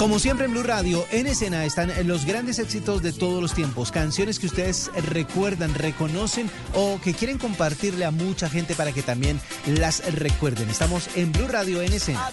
Como siempre en Blue Radio, en escena están los grandes éxitos de todos los tiempos, canciones que ustedes recuerdan, reconocen o que quieren compartirle a mucha gente para que también las recuerden. Estamos en Blue Radio en escena.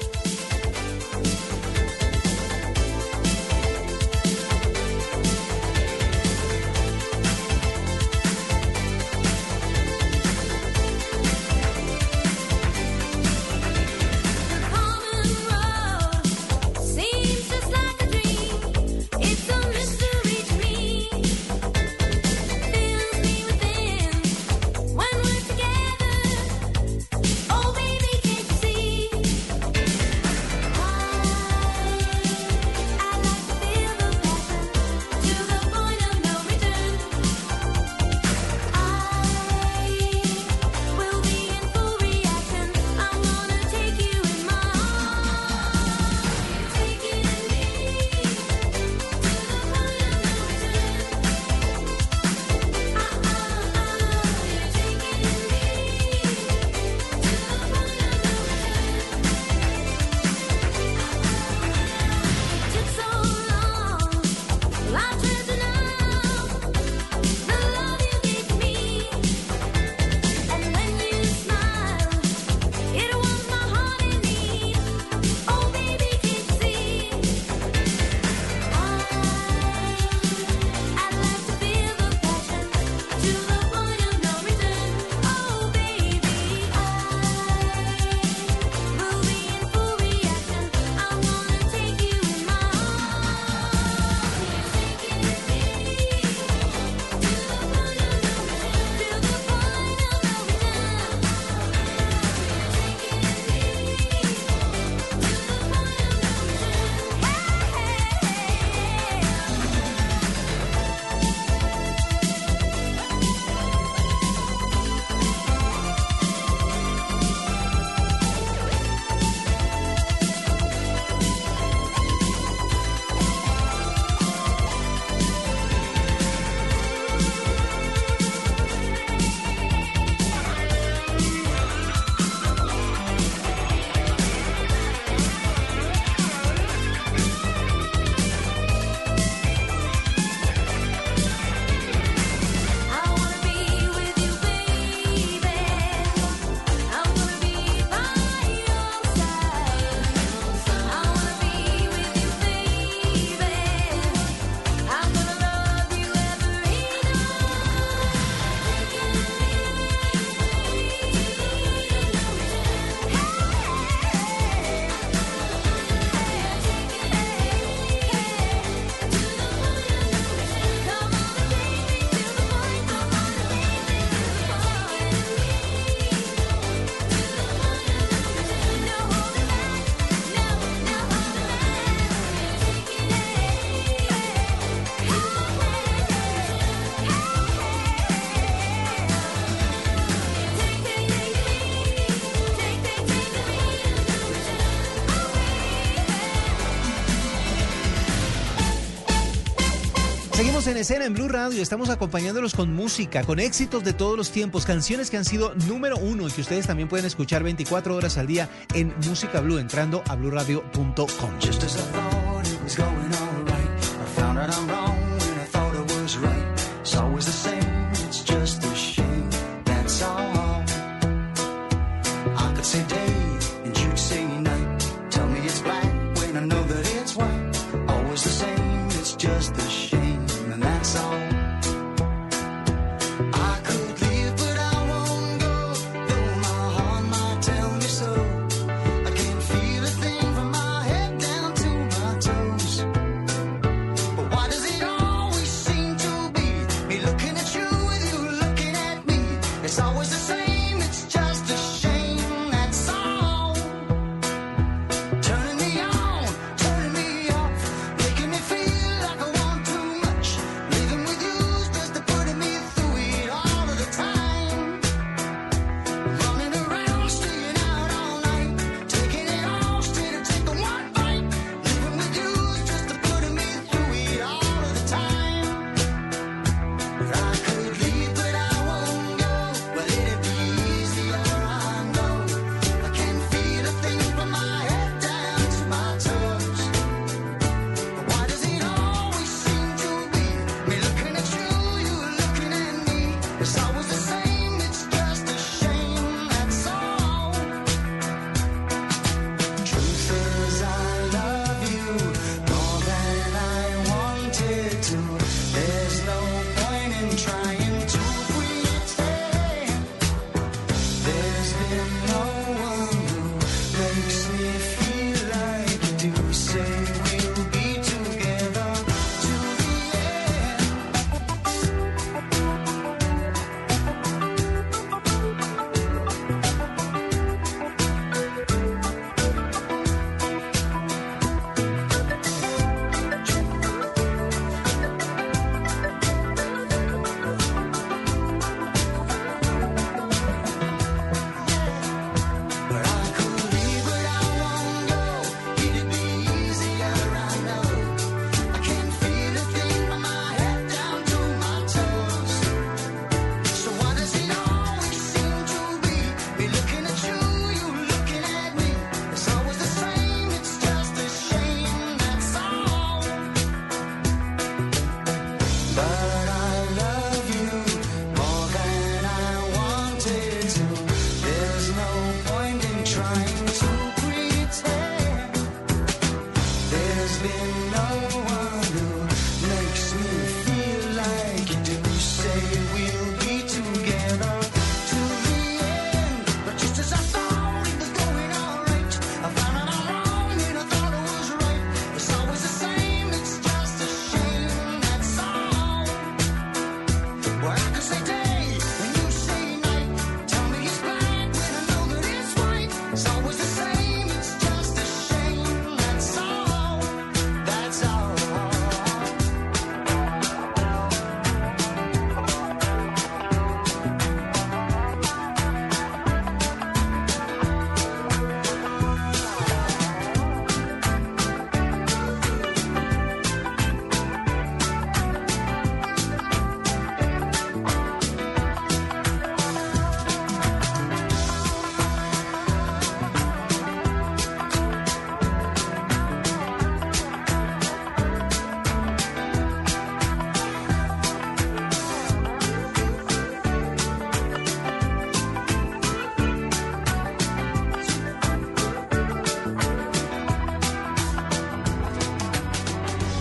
escena en Blue Radio. Estamos acompañándolos con música, con éxitos de todos los tiempos, canciones que han sido número uno y que ustedes también pueden escuchar 24 horas al día en Música Blue entrando a bluradio.com.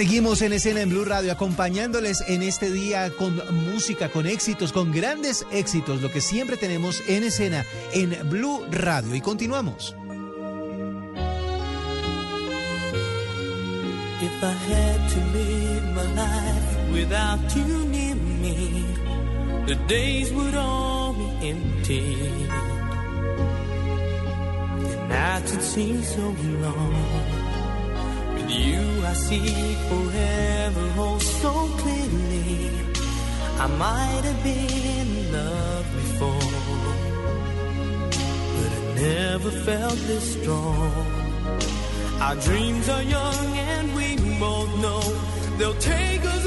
Seguimos en escena en Blue Radio acompañándoles en este día con música, con éxitos, con grandes éxitos, lo que siempre tenemos en escena en Blue Radio. Y continuamos. Empty. Long. I see forever, oh so clearly. I might have been in love before, but I never felt this strong. Our dreams are young and we both know they'll take us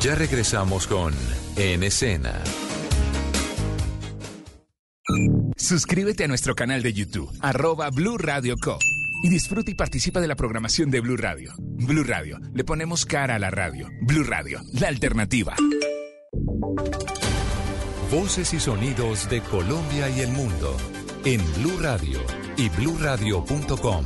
Ya regresamos con En Escena. Suscríbete a nuestro canal de YouTube, arroba Blue Radio Co. Y disfruta y participa de la programación de Blue Radio. Blue Radio, le ponemos cara a la radio. Blue Radio, la alternativa. Voces y sonidos de Colombia y el mundo en Blue Radio y bluradio.com.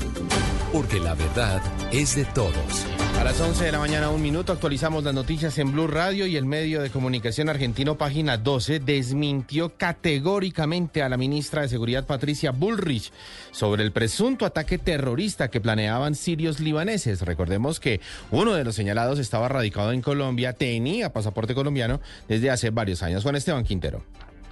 Porque la verdad es de todos. A las 11 de la mañana, un minuto, actualizamos las noticias en Blue Radio y el medio de comunicación argentino, página 12, desmintió categóricamente a la ministra de Seguridad, Patricia Bullrich, sobre el presunto ataque terrorista que planeaban sirios libaneses. Recordemos que uno de los señalados estaba radicado en Colombia, tenía pasaporte colombiano desde hace varios años. Juan Esteban Quintero.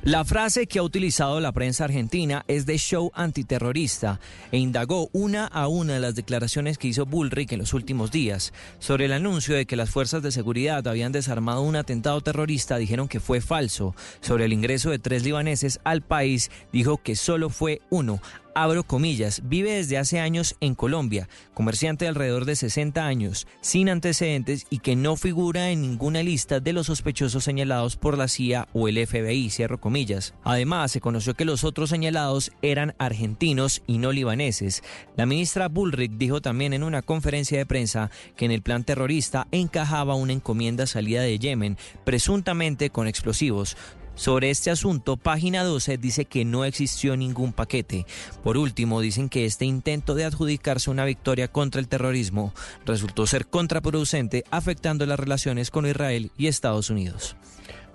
La frase que ha utilizado la prensa argentina es de show antiterrorista e indagó una a una las declaraciones que hizo Bullrich en los últimos días. Sobre el anuncio de que las fuerzas de seguridad habían desarmado un atentado terrorista, dijeron que fue falso. Sobre el ingreso de tres libaneses al país, dijo que solo fue uno. Abro comillas, vive desde hace años en Colombia, comerciante de alrededor de 60 años, sin antecedentes y que no figura en ninguna lista de los sospechosos señalados por la CIA o el FBI, cierro comillas. Además, se conoció que los otros señalados eran argentinos y no libaneses. La ministra Bullrich dijo también en una conferencia de prensa que en el plan terrorista encajaba una encomienda salida de Yemen, presuntamente con explosivos. Sobre este asunto, página 12 dice que no existió ningún paquete. Por último, dicen que este intento de adjudicarse una victoria contra el terrorismo resultó ser contraproducente, afectando las relaciones con Israel y Estados Unidos.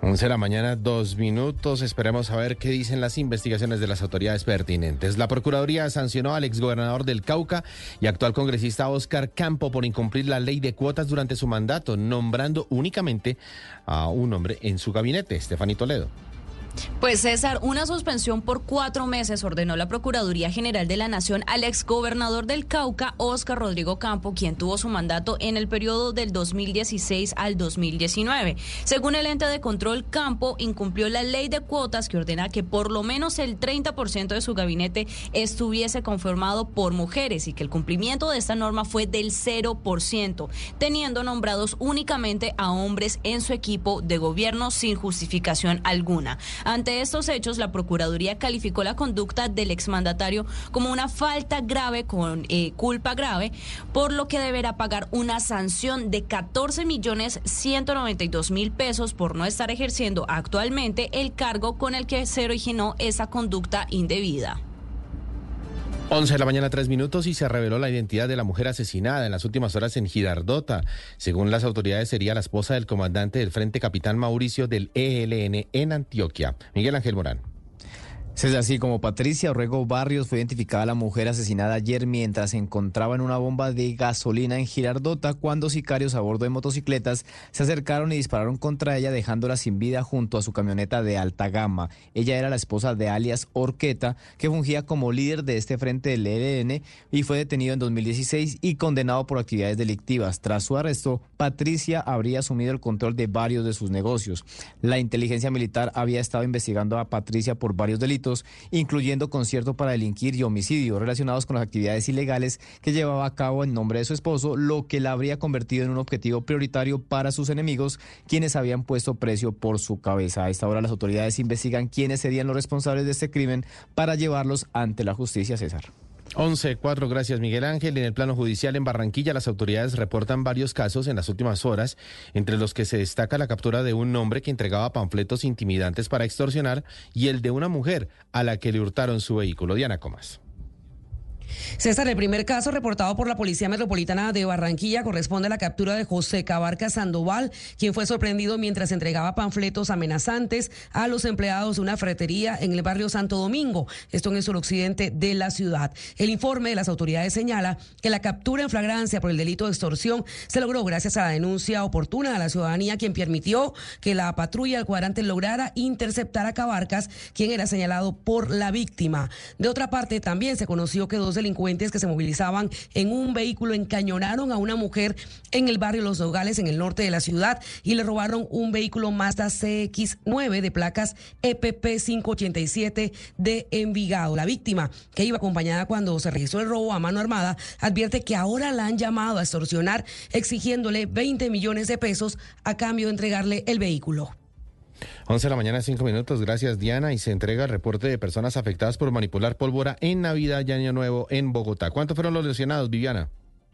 11 de la mañana, dos minutos. Esperemos a ver qué dicen las investigaciones de las autoridades pertinentes. La Procuraduría sancionó al exgobernador del Cauca y actual congresista Oscar Campo por incumplir la ley de cuotas durante su mandato, nombrando únicamente a un hombre en su gabinete, Estefanito Toledo. Pues César, una suspensión por cuatro meses ordenó la Procuraduría General de la Nación al exgobernador del Cauca, Óscar Rodrigo Campo, quien tuvo su mandato en el periodo del 2016 al 2019. Según el ente de control, Campo incumplió la ley de cuotas que ordena que por lo menos el 30% de su gabinete estuviese conformado por mujeres y que el cumplimiento de esta norma fue del 0%, teniendo nombrados únicamente a hombres en su equipo de gobierno sin justificación alguna. Ante estos hechos, la Procuraduría calificó la conducta del exmandatario como una falta grave con eh, culpa grave, por lo que deberá pagar una sanción de 14 millones 192 mil pesos por no estar ejerciendo actualmente el cargo con el que se originó esa conducta indebida. 11 de la mañana, tres minutos, y se reveló la identidad de la mujer asesinada en las últimas horas en Girardota. Según las autoridades, sería la esposa del comandante del Frente Capitán Mauricio del ELN en Antioquia. Miguel Ángel Morán. Es así como Patricia Orrego Barrios fue identificada la mujer asesinada ayer mientras se encontraba en una bomba de gasolina en Girardota cuando sicarios a bordo de motocicletas se acercaron y dispararon contra ella dejándola sin vida junto a su camioneta de alta gama. Ella era la esposa de alias Orqueta que fungía como líder de este frente del ELN y fue detenido en 2016 y condenado por actividades delictivas. Tras su arresto, Patricia habría asumido el control de varios de sus negocios. La inteligencia militar había estado investigando a Patricia por varios delitos incluyendo concierto para delinquir y homicidio relacionados con las actividades ilegales que llevaba a cabo en nombre de su esposo, lo que la habría convertido en un objetivo prioritario para sus enemigos, quienes habían puesto precio por su cabeza. A esta hora las autoridades investigan quiénes serían los responsables de este crimen para llevarlos ante la justicia, César. 11, 4, gracias Miguel Ángel. En el plano judicial en Barranquilla, las autoridades reportan varios casos en las últimas horas, entre los que se destaca la captura de un hombre que entregaba panfletos intimidantes para extorsionar y el de una mujer a la que le hurtaron su vehículo. Diana Comas. César, el primer caso reportado por la Policía Metropolitana de Barranquilla corresponde a la captura de José Cabarca Sandoval, quien fue sorprendido mientras entregaba panfletos amenazantes a los empleados de una ferretería en el barrio Santo Domingo, esto en el suroccidente de la ciudad. El informe de las autoridades señala que la captura en flagrancia por el delito de extorsión se logró gracias a la denuncia oportuna de la ciudadanía, quien permitió que la patrulla del cuadrante lograra interceptar a Cabarcas, quien era señalado por la víctima. De otra parte, también se conoció que dos delincuentes que se movilizaban en un vehículo encañonaron a una mujer en el barrio Los Nogales, en el norte de la ciudad, y le robaron un vehículo Mazda CX9 de placas EPP 587 de Envigado. La víctima, que iba acompañada cuando se registró el robo a mano armada, advierte que ahora la han llamado a extorsionar, exigiéndole 20 millones de pesos a cambio de entregarle el vehículo. 11 de la mañana, 5 minutos. Gracias, Diana. Y se entrega el reporte de personas afectadas por manipular pólvora en Navidad y Año Nuevo en Bogotá. ¿Cuántos fueron los lesionados, Viviana?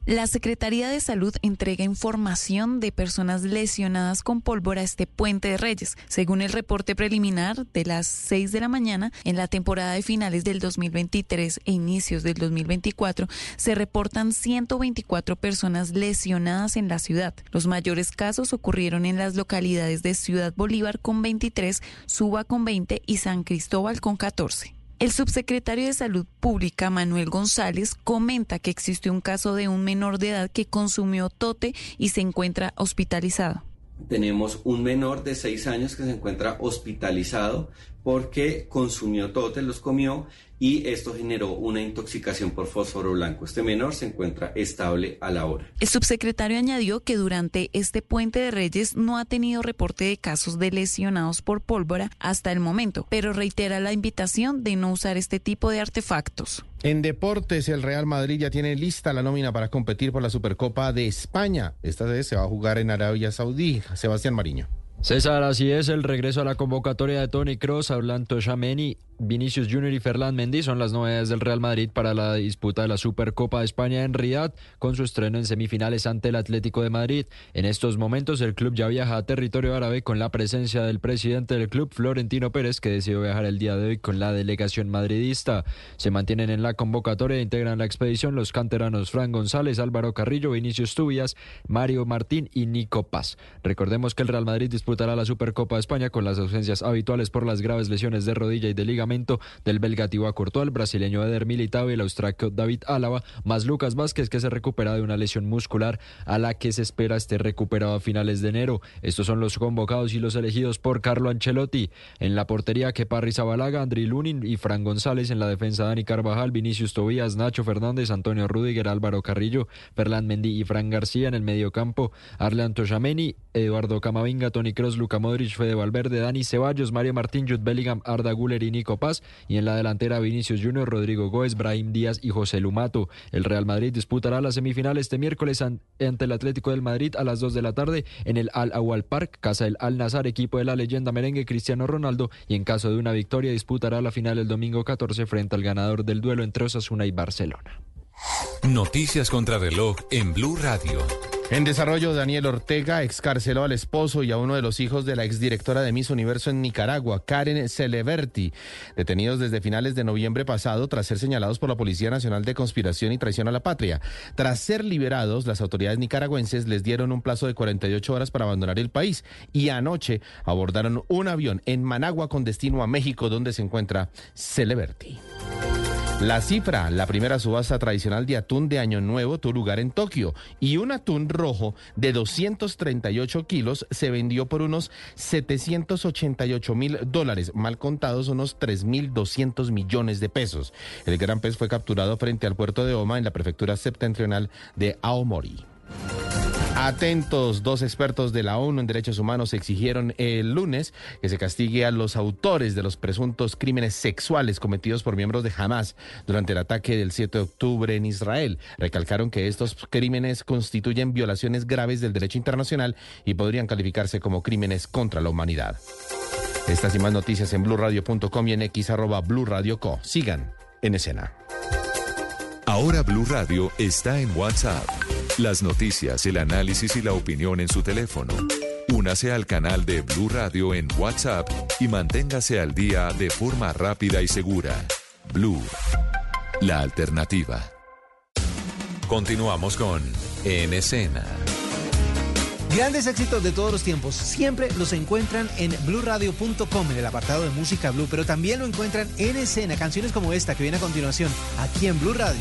La Secretaría de Salud entrega información de personas lesionadas con pólvora este puente de Reyes. Según el reporte preliminar de las 6 de la mañana, en la temporada de finales del 2023 e inicios del 2024, se reportan 124 personas lesionadas en la ciudad. Los mayores casos ocurrieron en las localidades de Ciudad Bolívar con 23, Suba con 20 y San Cristóbal con 14. El subsecretario de Salud Pública, Manuel González, comenta que existe un caso de un menor de edad que consumió tote y se encuentra hospitalizado. Tenemos un menor de 6 años que se encuentra hospitalizado porque consumió totes, los comió y esto generó una intoxicación por fósforo blanco. Este menor se encuentra estable a la hora. El subsecretario añadió que durante este puente de Reyes no ha tenido reporte de casos de lesionados por pólvora hasta el momento, pero reitera la invitación de no usar este tipo de artefactos. En deportes, el Real Madrid ya tiene lista la nómina para competir por la Supercopa de España. Esta vez se va a jugar en Arabia Saudí. Sebastián Mariño. César, así es, el regreso a la convocatoria de Tony Cross, Orlando Chameni, Vinicius Junior y Ferland Mendy son las novedades del Real Madrid para la disputa de la Supercopa de España en Riyadh, con su estreno en semifinales ante el Atlético de Madrid. En estos momentos el club ya viaja a territorio árabe con la presencia del presidente del club, Florentino Pérez, que decidió viajar el día de hoy con la delegación madridista. Se mantienen en la convocatoria e integran la expedición los canteranos Fran González, Álvaro Carrillo, Vinicius Tubias, Mario Martín y Nico Paz. Recordemos que el Real Madrid disputará la Supercopa de España con las ausencias habituales por las graves lesiones de rodilla y de liga del belga Thibaut Courtois, el brasileño Eder Militao y el austriaco David Álava, más Lucas Vázquez que se recupera de una lesión muscular a la que se espera esté recuperado a finales de enero. Estos son los convocados y los elegidos por Carlo Ancelotti. En la portería que Parry Zabalaga, Andri Lunin y Fran González, en la defensa Dani Carvajal, Vinicius Tobías, Nacho Fernández, Antonio Rudiger, Álvaro Carrillo, Ferland Mendy y Fran García en el medio campo, Arlean Toshameni, Eduardo Camavinga, Tony Kroos, Luca Modric, Fede Valverde, Dani Ceballos, Mario Martín, Jude Bellingham, Arda Guller y Nico Paz y en la delantera Vinicius Junior, Rodrigo Góez, Brahim Díaz y José Lumato. El Real Madrid disputará la semifinal este miércoles ante el Atlético del Madrid a las 2 de la tarde en el Al Awal Park, casa del Al Nazar, equipo de la leyenda merengue Cristiano Ronaldo y en caso de una victoria disputará la final el domingo 14 frente al ganador del duelo entre Osasuna y Barcelona. Noticias contra reloj en Blue Radio. En desarrollo, Daniel Ortega excarceló al esposo y a uno de los hijos de la exdirectora de Miss Universo en Nicaragua, Karen Celeberti, detenidos desde finales de noviembre pasado tras ser señalados por la Policía Nacional de Conspiración y Traición a la Patria. Tras ser liberados, las autoridades nicaragüenses les dieron un plazo de 48 horas para abandonar el país y anoche abordaron un avión en Managua con destino a México, donde se encuentra Celeberti. La cifra, la primera subasta tradicional de atún de Año Nuevo tuvo lugar en Tokio y un atún rojo de 238 kilos se vendió por unos 788 mil dólares, mal contados unos 3.200 millones de pesos. El gran pez fue capturado frente al puerto de Oma en la prefectura septentrional de Aomori. Atentos, dos expertos de la ONU en derechos humanos exigieron el lunes que se castigue a los autores de los presuntos crímenes sexuales cometidos por miembros de Hamas durante el ataque del 7 de octubre en Israel. Recalcaron que estos crímenes constituyen violaciones graves del derecho internacional y podrían calificarse como crímenes contra la humanidad. Estas y más noticias en blurradio.com y en x arroba blurradioco. Sigan en escena. Ahora Blue Radio está en WhatsApp. Las noticias, el análisis y la opinión en su teléfono. Únase al canal de Blue Radio en WhatsApp y manténgase al día de forma rápida y segura. Blue, la alternativa. Continuamos con En Escena. Grandes éxitos de todos los tiempos siempre los encuentran en bluradio.com en el apartado de música blue, pero también lo encuentran en escena, canciones como esta que viene a continuación aquí en Blue Radio.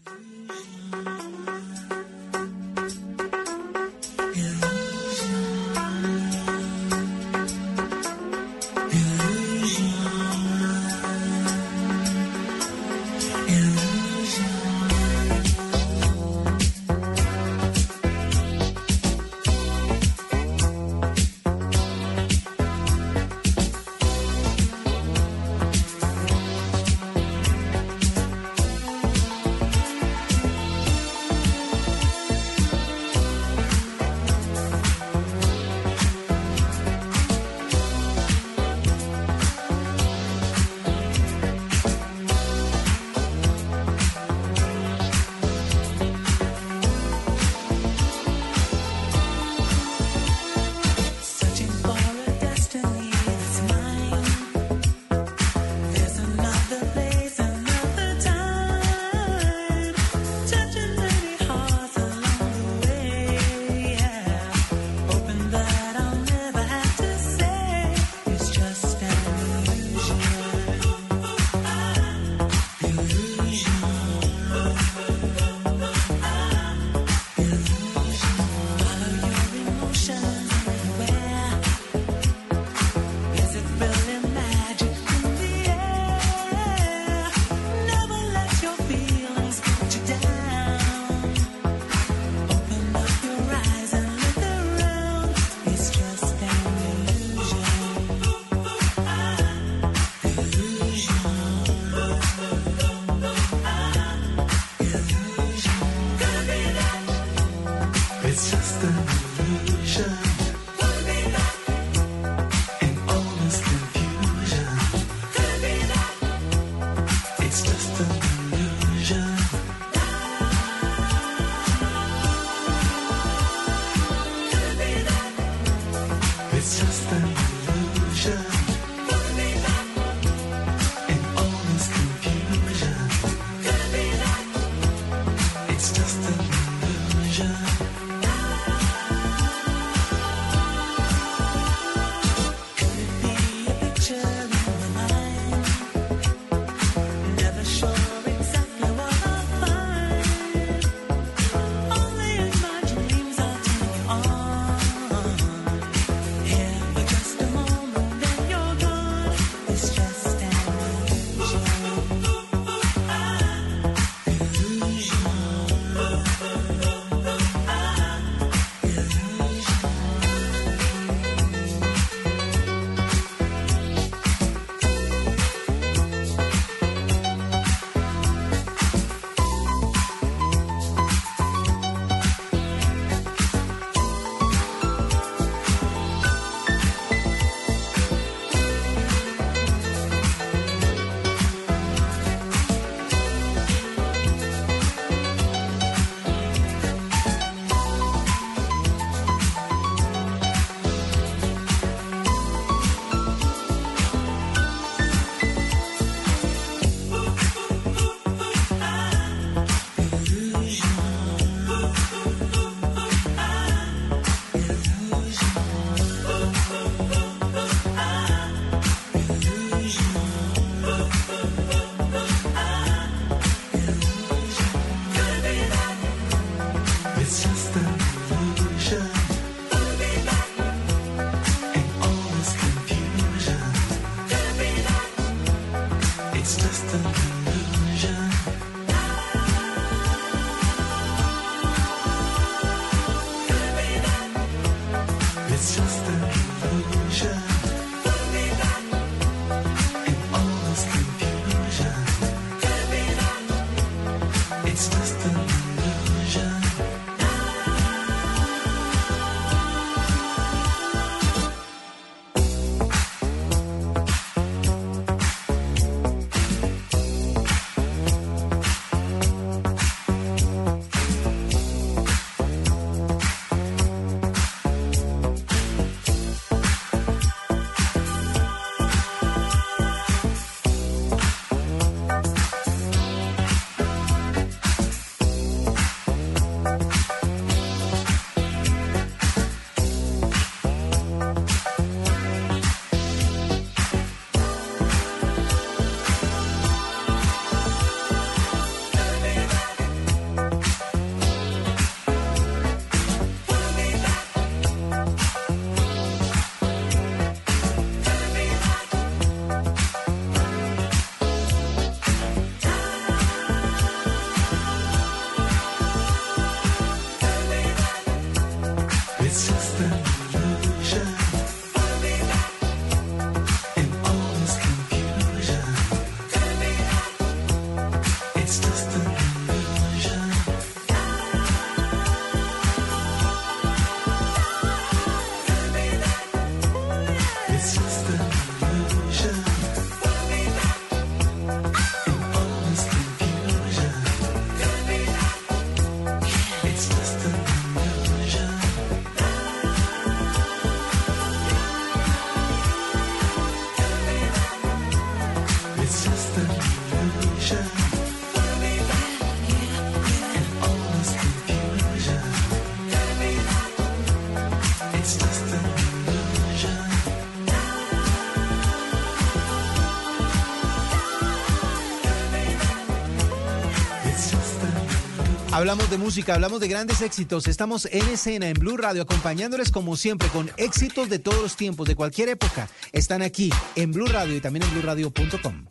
Hablamos de música, hablamos de grandes éxitos. Estamos en escena en Blue Radio acompañándoles como siempre con éxitos de todos los tiempos, de cualquier época. Están aquí en Blue Radio y también en blueradio.com.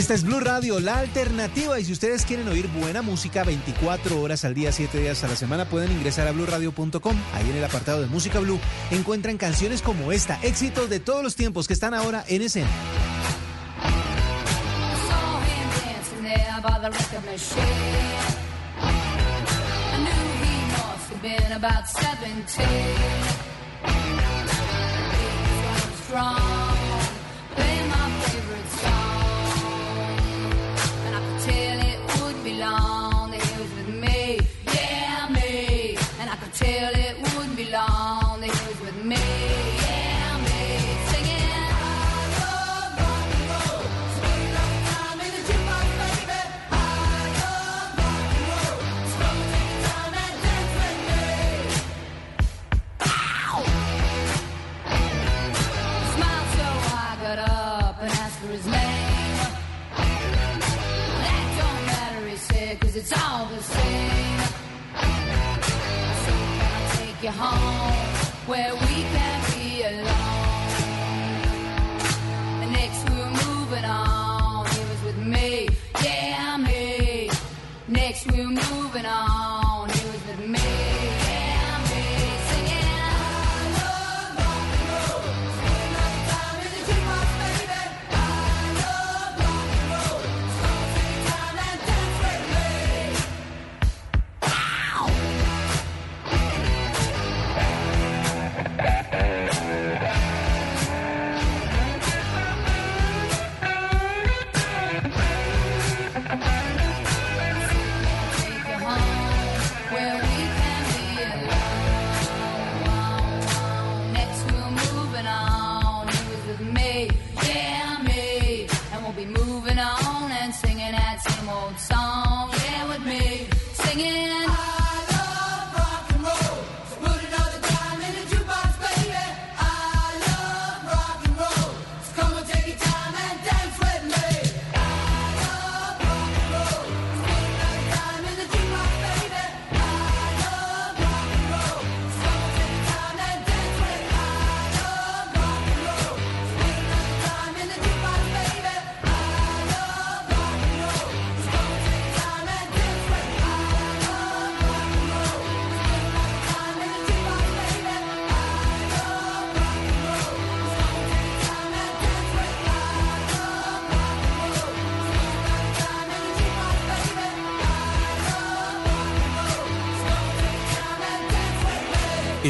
Esta es Blue Radio, la alternativa. Y si ustedes quieren oír buena música 24 horas al día, 7 días a la semana, pueden ingresar a bluradio.com. Ahí en el apartado de Música Blue encuentran canciones como esta, éxitos de todos los tiempos que están ahora en escena.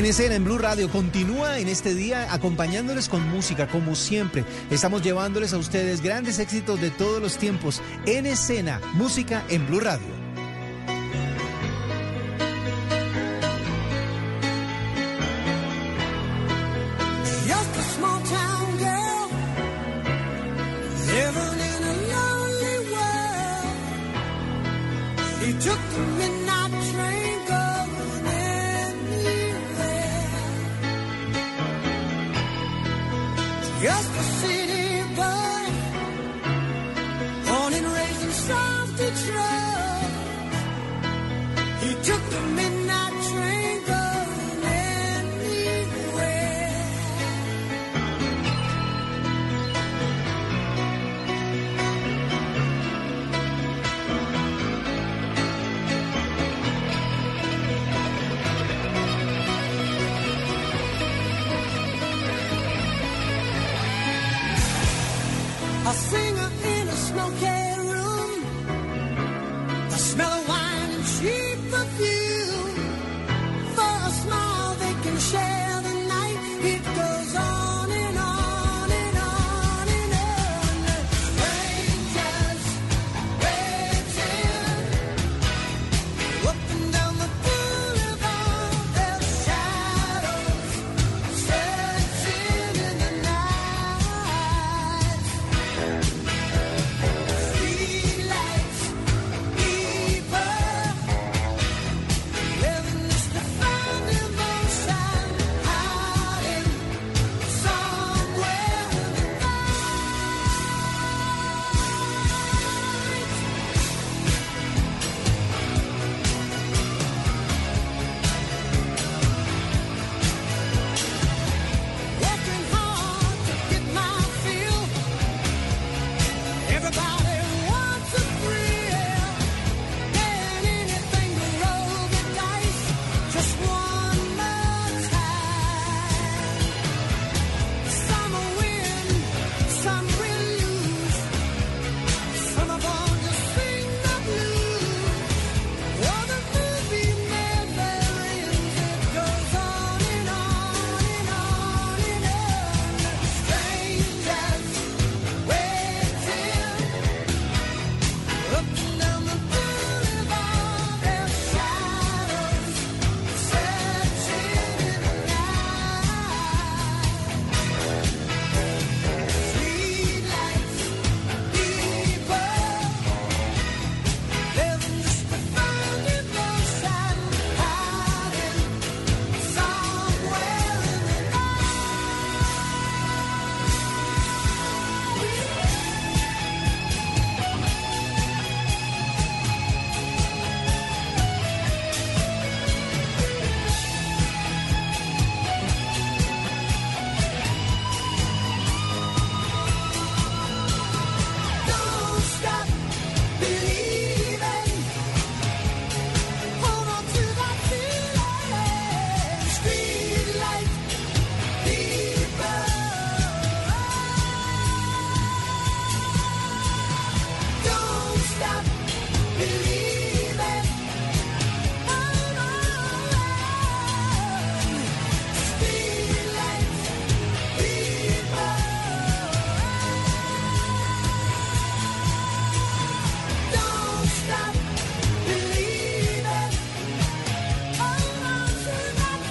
En escena, en Blue Radio, continúa en este día acompañándoles con música, como siempre. Estamos llevándoles a ustedes grandes éxitos de todos los tiempos. En escena, música en Blue Radio.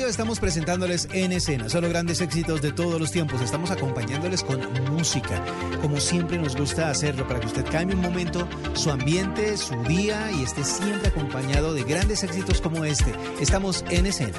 estamos presentándoles en escena, solo grandes éxitos de todos los tiempos. Estamos acompañándoles con música, como siempre nos gusta hacerlo, para que usted cambie un momento su ambiente, su día y esté siempre acompañado de grandes éxitos como este. Estamos en escena.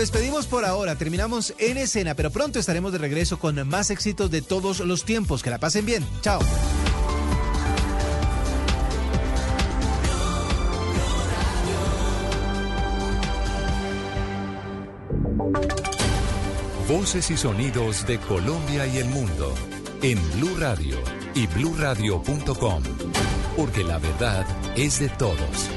despedimos por ahora, terminamos en escena, pero pronto estaremos de regreso con más éxitos de todos los tiempos. Que la pasen bien. Chao. Voces y sonidos de Colombia y el mundo en Blue Radio y bluradio.com. Porque la verdad es de todos.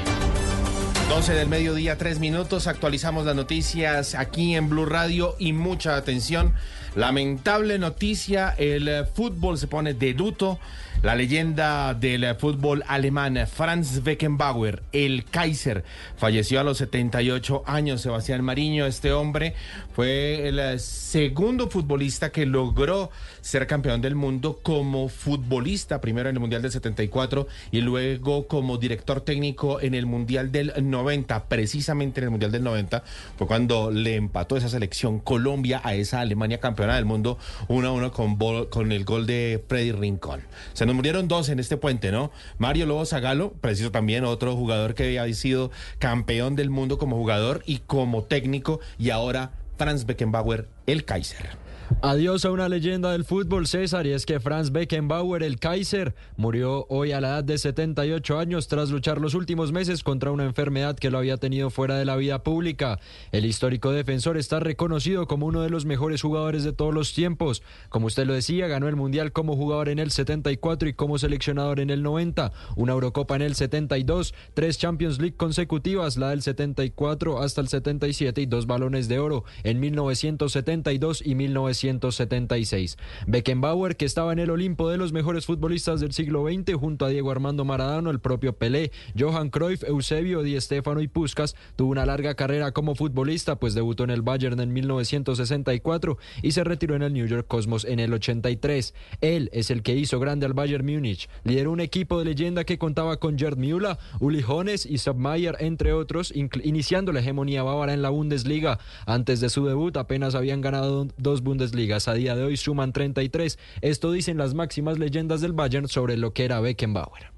12 del mediodía, 3 minutos. Actualizamos las noticias aquí en Blue Radio y mucha atención. Lamentable noticia, el eh, fútbol se pone de luto. La leyenda del eh, fútbol alemán, Franz Beckenbauer, el Kaiser, falleció a los 78 años. Sebastián Mariño, este hombre, fue el eh, segundo futbolista que logró ser campeón del mundo como futbolista, primero en el Mundial del 74 y luego como director técnico en el Mundial del 90. Precisamente en el Mundial del 90 fue cuando le empató esa selección Colombia a esa Alemania campeona del mundo 1 a 1 con, con el gol de Freddy Rincón. Se nos murieron dos en este puente, ¿no? Mario Lobo Zagalo, preciso también otro jugador que había sido campeón del mundo como jugador y como técnico y ahora Franz Beckenbauer, el Kaiser. Adiós a una leyenda del fútbol, César, y es que Franz Beckenbauer, el Kaiser, murió hoy a la edad de 78 años tras luchar los últimos meses contra una enfermedad que lo había tenido fuera de la vida pública. El histórico defensor está reconocido como uno de los mejores jugadores de todos los tiempos. Como usted lo decía, ganó el Mundial como jugador en el 74 y como seleccionador en el 90, una Eurocopa en el 72, tres Champions League consecutivas, la del 74 hasta el 77 y dos balones de oro en 1972 y 1976. Beckenbauer, que estaba en el Olimpo de los mejores futbolistas del siglo XX, junto a Diego Armando Maradona, el propio Pelé, Johan Cruyff, Eusebio, Di Stéfano y Puskas, tuvo una larga carrera como futbolista, pues debutó en el Bayern en 1964 y se retiró en el New York Cosmos en el 83. Él es el que hizo grande al Bayern Múnich. Lideró un equipo de leyenda que contaba con Gerd Müller, Uli Hones y Sepp Maier, entre otros, iniciando la hegemonía bávara en la Bundesliga. Antes de su debut apenas habían ganado dos Bundesligas. A día de hoy suman 33. Esto dicen las máximas leyendas del Bayern sobre lo que era Beckenbauer.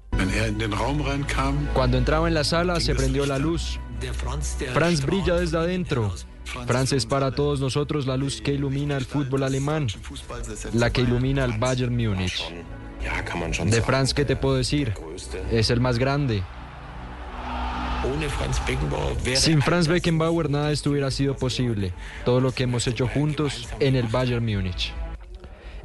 Cuando entraba en la sala se prendió la luz. Franz brilla desde adentro. Franz es para todos nosotros la luz que ilumina el fútbol alemán, la que ilumina el Bayern Múnich. De Franz, ¿qué te puedo decir? Es el más grande. Sin Franz Beckenbauer nada de esto hubiera sido posible. Todo lo que hemos hecho juntos en el Bayern Múnich.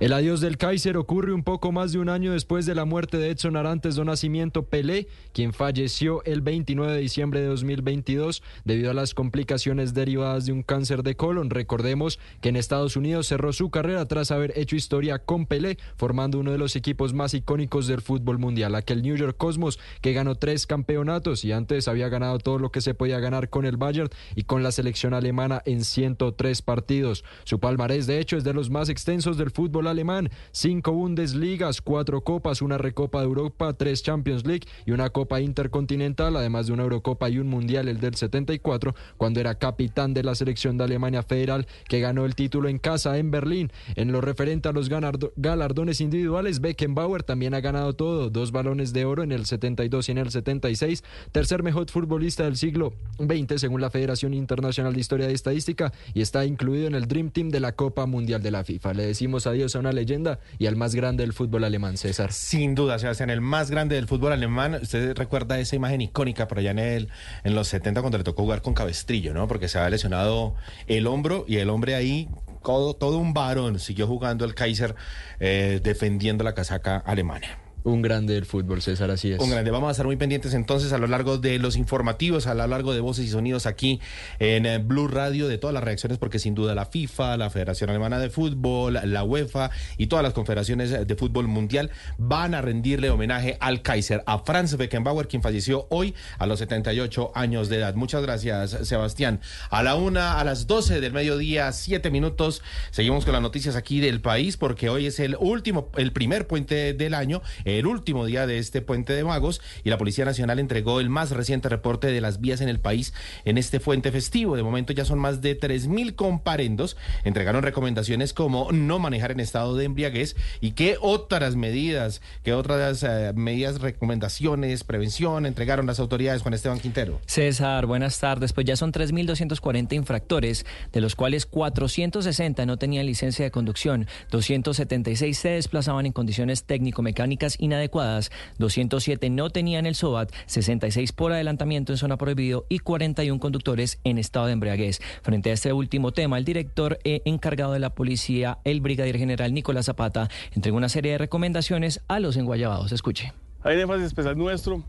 El adiós del Kaiser ocurre un poco más de un año después de la muerte de Edson Arantes do Nacimiento Pelé, quien falleció el 29 de diciembre de 2022 debido a las complicaciones derivadas de un cáncer de colon. Recordemos que en Estados Unidos cerró su carrera tras haber hecho historia con Pelé, formando uno de los equipos más icónicos del fútbol mundial, aquel New York Cosmos que ganó tres campeonatos y antes había ganado todo lo que se podía ganar con el Bayern y con la selección alemana en 103 partidos. Su palmarés, de hecho, es de los más extensos del fútbol alemán. Cinco Bundesligas, cuatro copas, una Recopa de Europa, tres Champions League y una Copa Intercontinental, además de una Eurocopa y un Mundial, el del 74, cuando era capitán de la selección de Alemania Federal, que ganó el título en casa en Berlín. En lo referente a los galardones individuales, Beckenbauer también ha ganado todo, dos balones de oro en el 72 y en el 76, tercer mejor futbolista del siglo XX según la Federación Internacional de Historia y Estadística y está incluido en el Dream Team de la Copa Mundial de la FIFA. Le decimos adiós a una leyenda y al más grande del fútbol alemán, César. Sin duda, Sebastián, el más grande del fútbol alemán. Usted recuerda esa imagen icónica por allá en, el, en los 70 cuando le tocó jugar con Cabestrillo, ¿no? Porque se había lesionado el hombro y el hombre ahí, todo, todo un varón, siguió jugando el Kaiser eh, defendiendo la casaca alemana. Un grande del fútbol, César, así es. Un grande. Vamos a estar muy pendientes entonces a lo largo de los informativos, a lo largo de voces y sonidos aquí en eh, Blue Radio de todas las reacciones, porque sin duda la FIFA, la Federación Alemana de Fútbol, la UEFA y todas las confederaciones de fútbol mundial van a rendirle homenaje al Kaiser, a Franz Beckenbauer, quien falleció hoy a los 78 años de edad. Muchas gracias, Sebastián. A la una, a las 12 del mediodía, siete minutos, seguimos con las noticias aquí del país, porque hoy es el último, el primer puente del año el último día de este puente de magos y la Policía Nacional entregó el más reciente reporte de las vías en el país en este puente festivo. De momento ya son más de 3.000 comparendos. Entregaron recomendaciones como no manejar en estado de embriaguez y qué otras medidas, qué otras eh, medidas, recomendaciones, prevención entregaron las autoridades Juan Esteban Quintero. César, buenas tardes. Pues ya son 3.240 infractores, de los cuales 460 no tenían licencia de conducción, 276 se desplazaban en condiciones técnico-mecánicas inadecuadas, 207 no tenían el SOAT, 66 por adelantamiento en zona prohibido y 41 conductores en estado de embriaguez. Frente a este último tema, el director eh, encargado de la policía, el brigadier general Nicolás Zapata, entregó una serie de recomendaciones a los enguayabados. Escuche. Hay un énfasis especial nuestro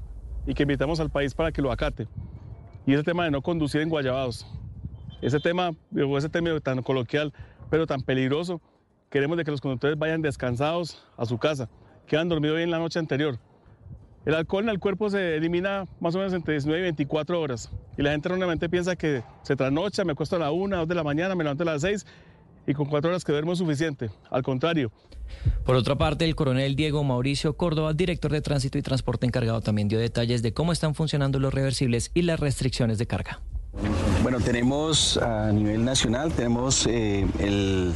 y que invitamos al país para que lo acate. Y ese tema de no conducir en Guayabados. Ese tema, o ese término tan coloquial, pero tan peligroso, queremos de que los conductores vayan descansados a su casa, que hayan dormido bien la noche anterior. El alcohol en el cuerpo se elimina más o menos entre 19 y 24 horas. Y la gente normalmente piensa que se trasnocha, me acuesto a la 1, 2 de la mañana, me levanto a las 6 y con 4 horas que duermo es suficiente. Al contrario, Por otra parte, el coronel Diego Mauricio Córdoba, director de Tránsito y Transporte encargado, también dio detalles de cómo están funcionando los reversibles y las restricciones de carga. Bueno, tenemos a nivel nacional, tenemos eh, el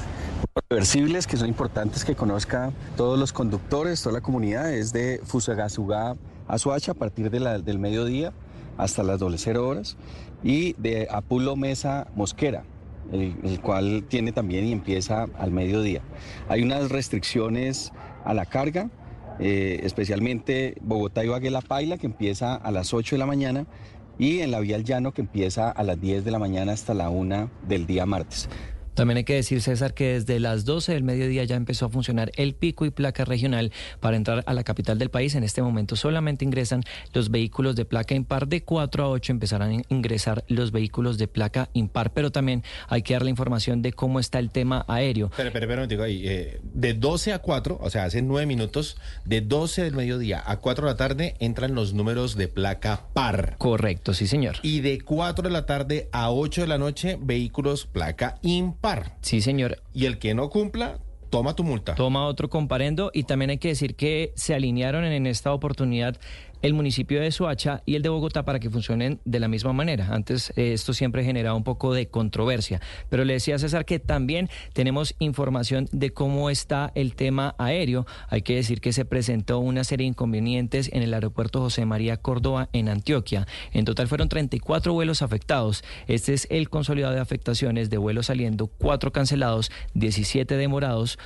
reversibles que son importantes que conozca todos los conductores, toda la comunidad, es de Fusagasugá a Soacha a partir de la- del mediodía hasta las doble cero horas y de Apulo Mesa Mosquera el, cual tiene también y empieza al mediodía. Hay unas restricciones a la carga, eh, especialmente Bogotá y Baguela Paila, que empieza a las 8 de la mañana, y en la vía al llano, que empieza a las 10 de la mañana hasta la 1 del día martes. También hay que decir, César, que desde las 12 del mediodía ya empezó a funcionar el pico y placa regional para entrar a la capital del país. En este momento solamente ingresan los vehículos de placa impar. De 4 a 8 empezarán a ingresar los vehículos de placa impar. Pero también hay que dar la información de cómo está el tema aéreo. Pero, pero, pero, digo ahí, eh, de 12 a 4, o sea, hace 9 minutos, de 12 del mediodía a 4 de la tarde entran los números de placa par. Correcto, sí, señor. Y de 4 de la tarde a 8 de la noche, vehículos placa impar. Sí, señor. Y el que no cumpla, toma tu multa. Toma otro comparendo y también hay que decir que se alinearon en esta oportunidad el municipio de Soacha y el de Bogotá para que funcionen de la misma manera. Antes eh, esto siempre generaba un poco de controversia, pero le decía a César que también tenemos información de cómo está el tema aéreo. Hay que decir que se presentó una serie de inconvenientes en el aeropuerto José María Córdoba en Antioquia. En total fueron 34 vuelos afectados. Este es el consolidado de afectaciones de vuelos saliendo, 4 cancelados, 17 demorados.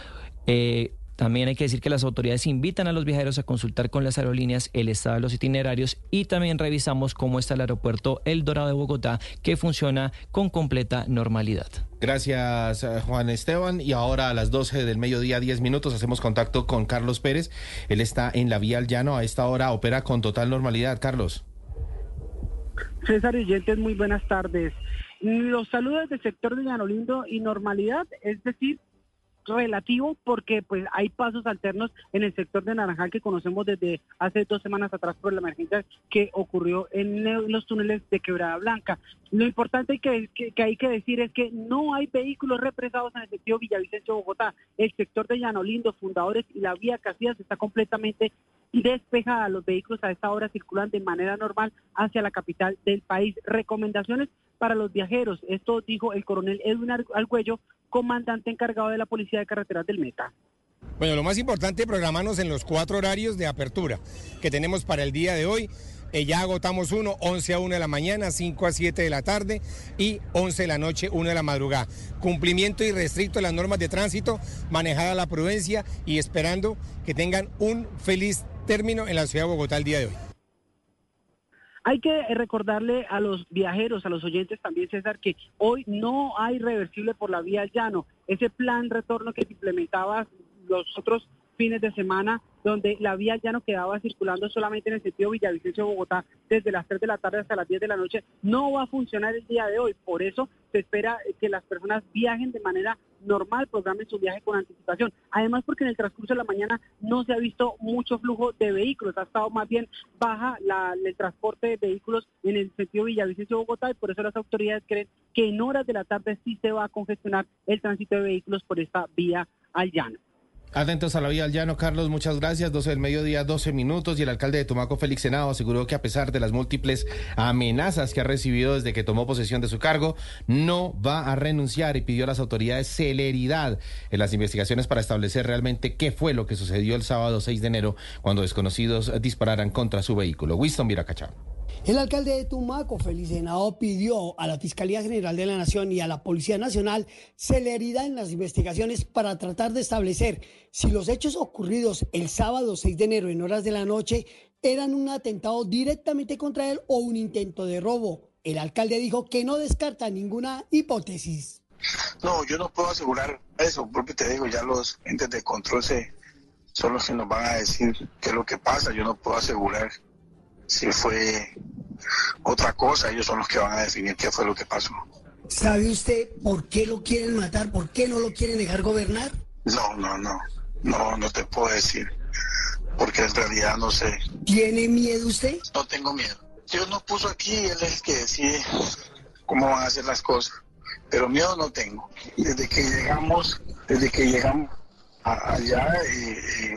Eh, también hay que decir que las autoridades invitan a los viajeros a consultar con las aerolíneas el estado de los itinerarios y también revisamos cómo está el aeropuerto El Dorado de Bogotá, que funciona con completa normalidad. Gracias, eh, Juan Esteban. Y ahora a las 12 del mediodía, 10 minutos, hacemos contacto con Carlos Pérez. Él está en la vía al llano. A esta hora opera con total normalidad. Carlos. César y oyentes, muy buenas tardes. Los saludos del sector de Llanolindo y normalidad, es decir, relativo porque pues hay pasos alternos en el sector de Naranjal que conocemos desde hace dos semanas atrás por la emergencia que ocurrió en los túneles de Quebrada Blanca. Lo importante que, que, hay que decir es que no hay vehículos represados en el sentido Villavicencio-Bogotá. El sector de Llanolindo, Fundadores y la vía Casillas está completamente despejada. Los vehículos a esta hora circulan de manera normal hacia la capital del país. Recomendaciones para los viajeros. Esto dijo el coronel Edwin Arguello, comandante encargado de la Policía de Carreteras del Meta. Bueno, lo más importante programarnos en los cuatro horarios de apertura que tenemos para el día de hoy. Eh, ya agotamos uno, 11 a 1 de la mañana, 5 a 7 de la tarde y 11 de la noche, 1 de la madrugada. Cumplimiento irrestricto de las normas de tránsito, manejada la prudencia y esperando que tengan un feliz término en la ciudad de Bogotá el día de hoy. Hay que recordarle a los viajeros, a los oyentes también, César, que hoy no hay reversible por la vía llano. Ese plan retorno que implementaba los otros fines de semana, donde la vía ya no quedaba circulando solamente en el sentido Villavicencio-Bogotá desde las 3 de la tarde hasta las 10 de la noche, no va a funcionar el día de hoy. Por eso se espera que las personas viajen de manera normal, programen su viaje con anticipación. Además, porque en el transcurso de la mañana no se ha visto mucho flujo de vehículos, ha estado más bien baja la, el transporte de vehículos en el sentido Villavicencio-Bogotá y por eso las autoridades creen que en horas de la tarde sí se va a congestionar el tránsito de vehículos por esta vía al llano. Atentos a la vía al llano, Carlos, muchas gracias. 12 del mediodía, 12 minutos. Y el alcalde de Tumaco, Félix Senado, aseguró que a pesar de las múltiples amenazas que ha recibido desde que tomó posesión de su cargo, no va a renunciar y pidió a las autoridades celeridad en las investigaciones para establecer realmente qué fue lo que sucedió el sábado 6 de enero cuando desconocidos dispararan contra su vehículo. Winston Viracachá. El alcalde de Tumaco, Félix Senado, pidió a la Fiscalía General de la Nación y a la Policía Nacional celeridad en las investigaciones para tratar de establecer si los hechos ocurridos el sábado 6 de enero en horas de la noche eran un atentado directamente contra él o un intento de robo. El alcalde dijo que no descarta ninguna hipótesis. No, yo no puedo asegurar eso, porque te digo, ya los entes de control se, son los que nos van a decir qué es lo que pasa. Yo no puedo asegurar si fue otra cosa, ellos son los que van a definir qué fue lo que pasó. ¿Sabe usted por qué lo quieren matar? ¿Por qué no lo quieren dejar gobernar? No, no, no, no, no te puedo decir, porque en realidad no sé. ¿Tiene miedo usted? No tengo miedo. Dios nos puso aquí, Él es el que decide cómo van a hacer las cosas, pero miedo no tengo. Desde que llegamos, desde que llegamos allá, eh, eh,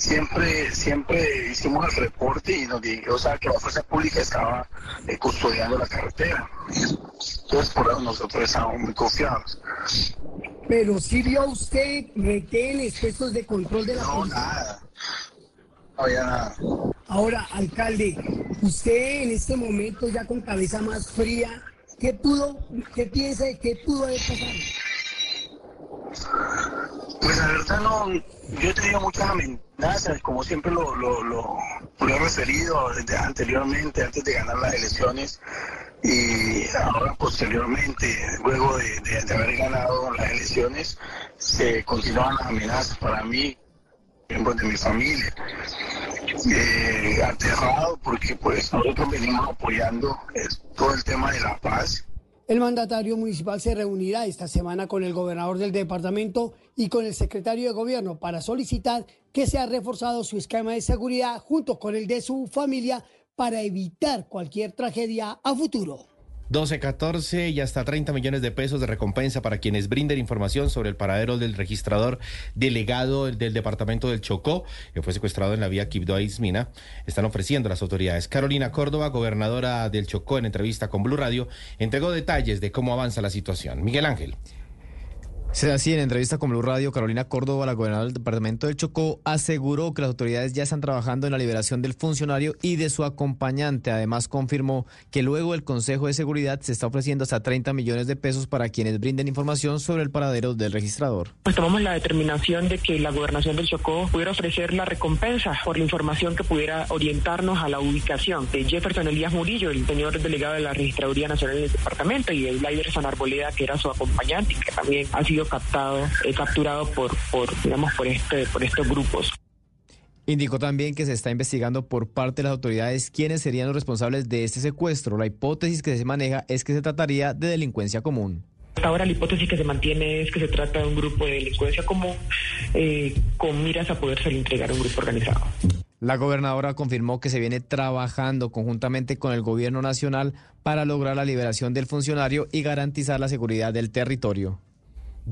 siempre, siempre hicimos el reporte y nos dijo, o sea, que la fuerza pública estaba eh, custodiando la carretera. Entonces, por eso nosotros estábamos muy confiados. Pero si vio usted retenes, puestos de control de la No, policía. nada. No había nada. Ahora, alcalde, usted en este momento ya con cabeza más fría, ¿Qué pudo, qué piensa de qué pudo haber pasado? Pues la verdad no, yo he tenido muchas amenazas, como siempre lo, he referido anteriormente, antes de ganar las elecciones y ahora posteriormente, luego de haber ganado las elecciones, se continúan las amenazas para mí, miembros de mi familia. Eh, aterrado porque pues nosotros venimos apoyando eh, todo el tema de la paz El mandatario municipal se reunirá esta semana con el gobernador del departamento y con el secretario de gobierno para solicitar que sea reforzado su esquema de seguridad junto con el de su familia para evitar cualquier tragedia a futuro. 12, 14 y hasta 30 millones de pesos de recompensa para quienes brinden información sobre el paradero del registrador delegado del departamento del Chocó, que fue secuestrado en la vía Quibdó a Ismina. Están ofreciendo las autoridades. Carolina Córdoba, gobernadora del Chocó, en entrevista con Blue Radio, entregó detalles de cómo avanza la situación. Miguel Ángel. Se así, en entrevista con Blue Radio, Carolina Córdoba, la gobernadora del departamento del Chocó, aseguró que las autoridades ya están trabajando en la liberación del funcionario y de su acompañante. Además, confirmó que luego el Consejo de Seguridad se está ofreciendo hasta 30 millones de pesos para quienes brinden información sobre el paradero del registrador. Pues tomamos la determinación de que la gobernación del Chocó pudiera ofrecer la recompensa por la información que pudiera orientarnos a la ubicación de Jefferson Elías Murillo, el señor delegado de la Registraduría Nacional del Departamento, y de Lyderson Arboleda, que era su acompañante que también ha sido captado, eh, capturado por, por, digamos, por, este, por estos grupos. Indicó también que se está investigando por parte de las autoridades quiénes serían los responsables de este secuestro. La hipótesis que se maneja es que se trataría de delincuencia común. Hasta ahora la hipótesis que se mantiene es que se trata de un grupo de delincuencia común eh, con miras a poderse entregar a un grupo organizado. La gobernadora confirmó que se viene trabajando conjuntamente con el gobierno nacional para lograr la liberación del funcionario y garantizar la seguridad del territorio.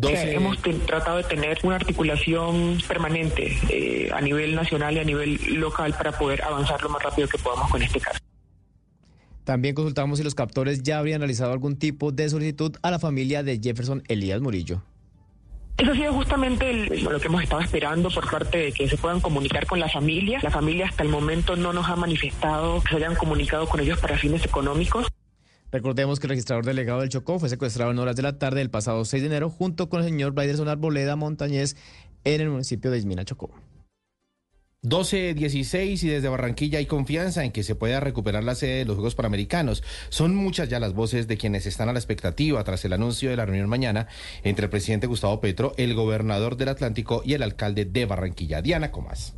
Que hemos te- tratado de tener una articulación permanente eh, a nivel nacional y a nivel local para poder avanzar lo más rápido que podamos con este caso. También consultamos si los captores ya habrían realizado algún tipo de solicitud a la familia de Jefferson Elías Murillo. Eso ha sido justamente el- lo que hemos estado esperando por parte de que se puedan comunicar con la familia. La familia hasta el momento no nos ha manifestado que se hayan comunicado con ellos para fines económicos. Recordemos que el registrador delegado del Chocó fue secuestrado en horas de la tarde del pasado 6 de enero junto con el señor Bryderson Arboleda Montañez en el municipio de Ismina, Chocó. 12, 16 y desde Barranquilla hay confianza en que se pueda recuperar la sede de los Juegos Panamericanos. Son muchas ya las voces de quienes están a la expectativa tras el anuncio de la reunión mañana entre el presidente Gustavo Petro, el gobernador del Atlántico y el alcalde de Barranquilla. Diana Comas.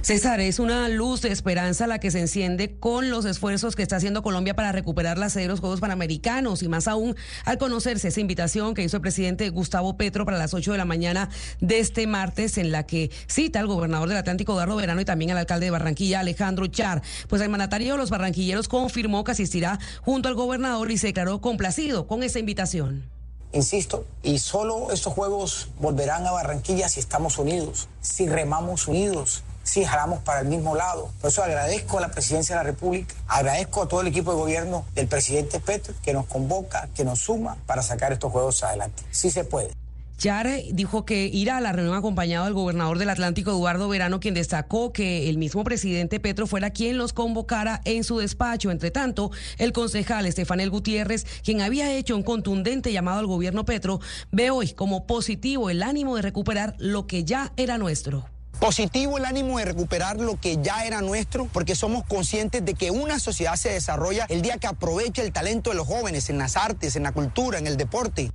César, es una luz de esperanza la que se enciende con los esfuerzos que está haciendo Colombia para recuperar la sede de los Juegos Panamericanos y más aún al conocerse esa invitación que hizo el presidente Gustavo Petro para las 8 de la mañana de este martes en la que cita al gobernador del Atlántico, Eduardo Verano, y también al alcalde de Barranquilla, Alejandro Char. Pues el mandatario de los barranquilleros confirmó que asistirá junto al gobernador y se declaró complacido con esa invitación. Insisto, y solo estos juegos volverán a Barranquilla si estamos unidos, si remamos unidos, si jalamos para el mismo lado. Por eso agradezco a la presidencia de la República, agradezco a todo el equipo de gobierno del presidente Petro que nos convoca, que nos suma para sacar estos juegos adelante. Sí se puede. Char dijo que irá a la reunión acompañado del gobernador del Atlántico, Eduardo Verano, quien destacó que el mismo presidente Petro fuera quien los convocara en su despacho. Entre tanto, el concejal Estefanel Gutiérrez, quien había hecho un contundente llamado al gobierno Petro, ve hoy como positivo el ánimo de recuperar lo que ya era nuestro. Positivo el ánimo de recuperar lo que ya era nuestro, porque somos conscientes de que una sociedad se desarrolla el día que aprovecha el talento de los jóvenes en las artes, en la cultura, en el deporte.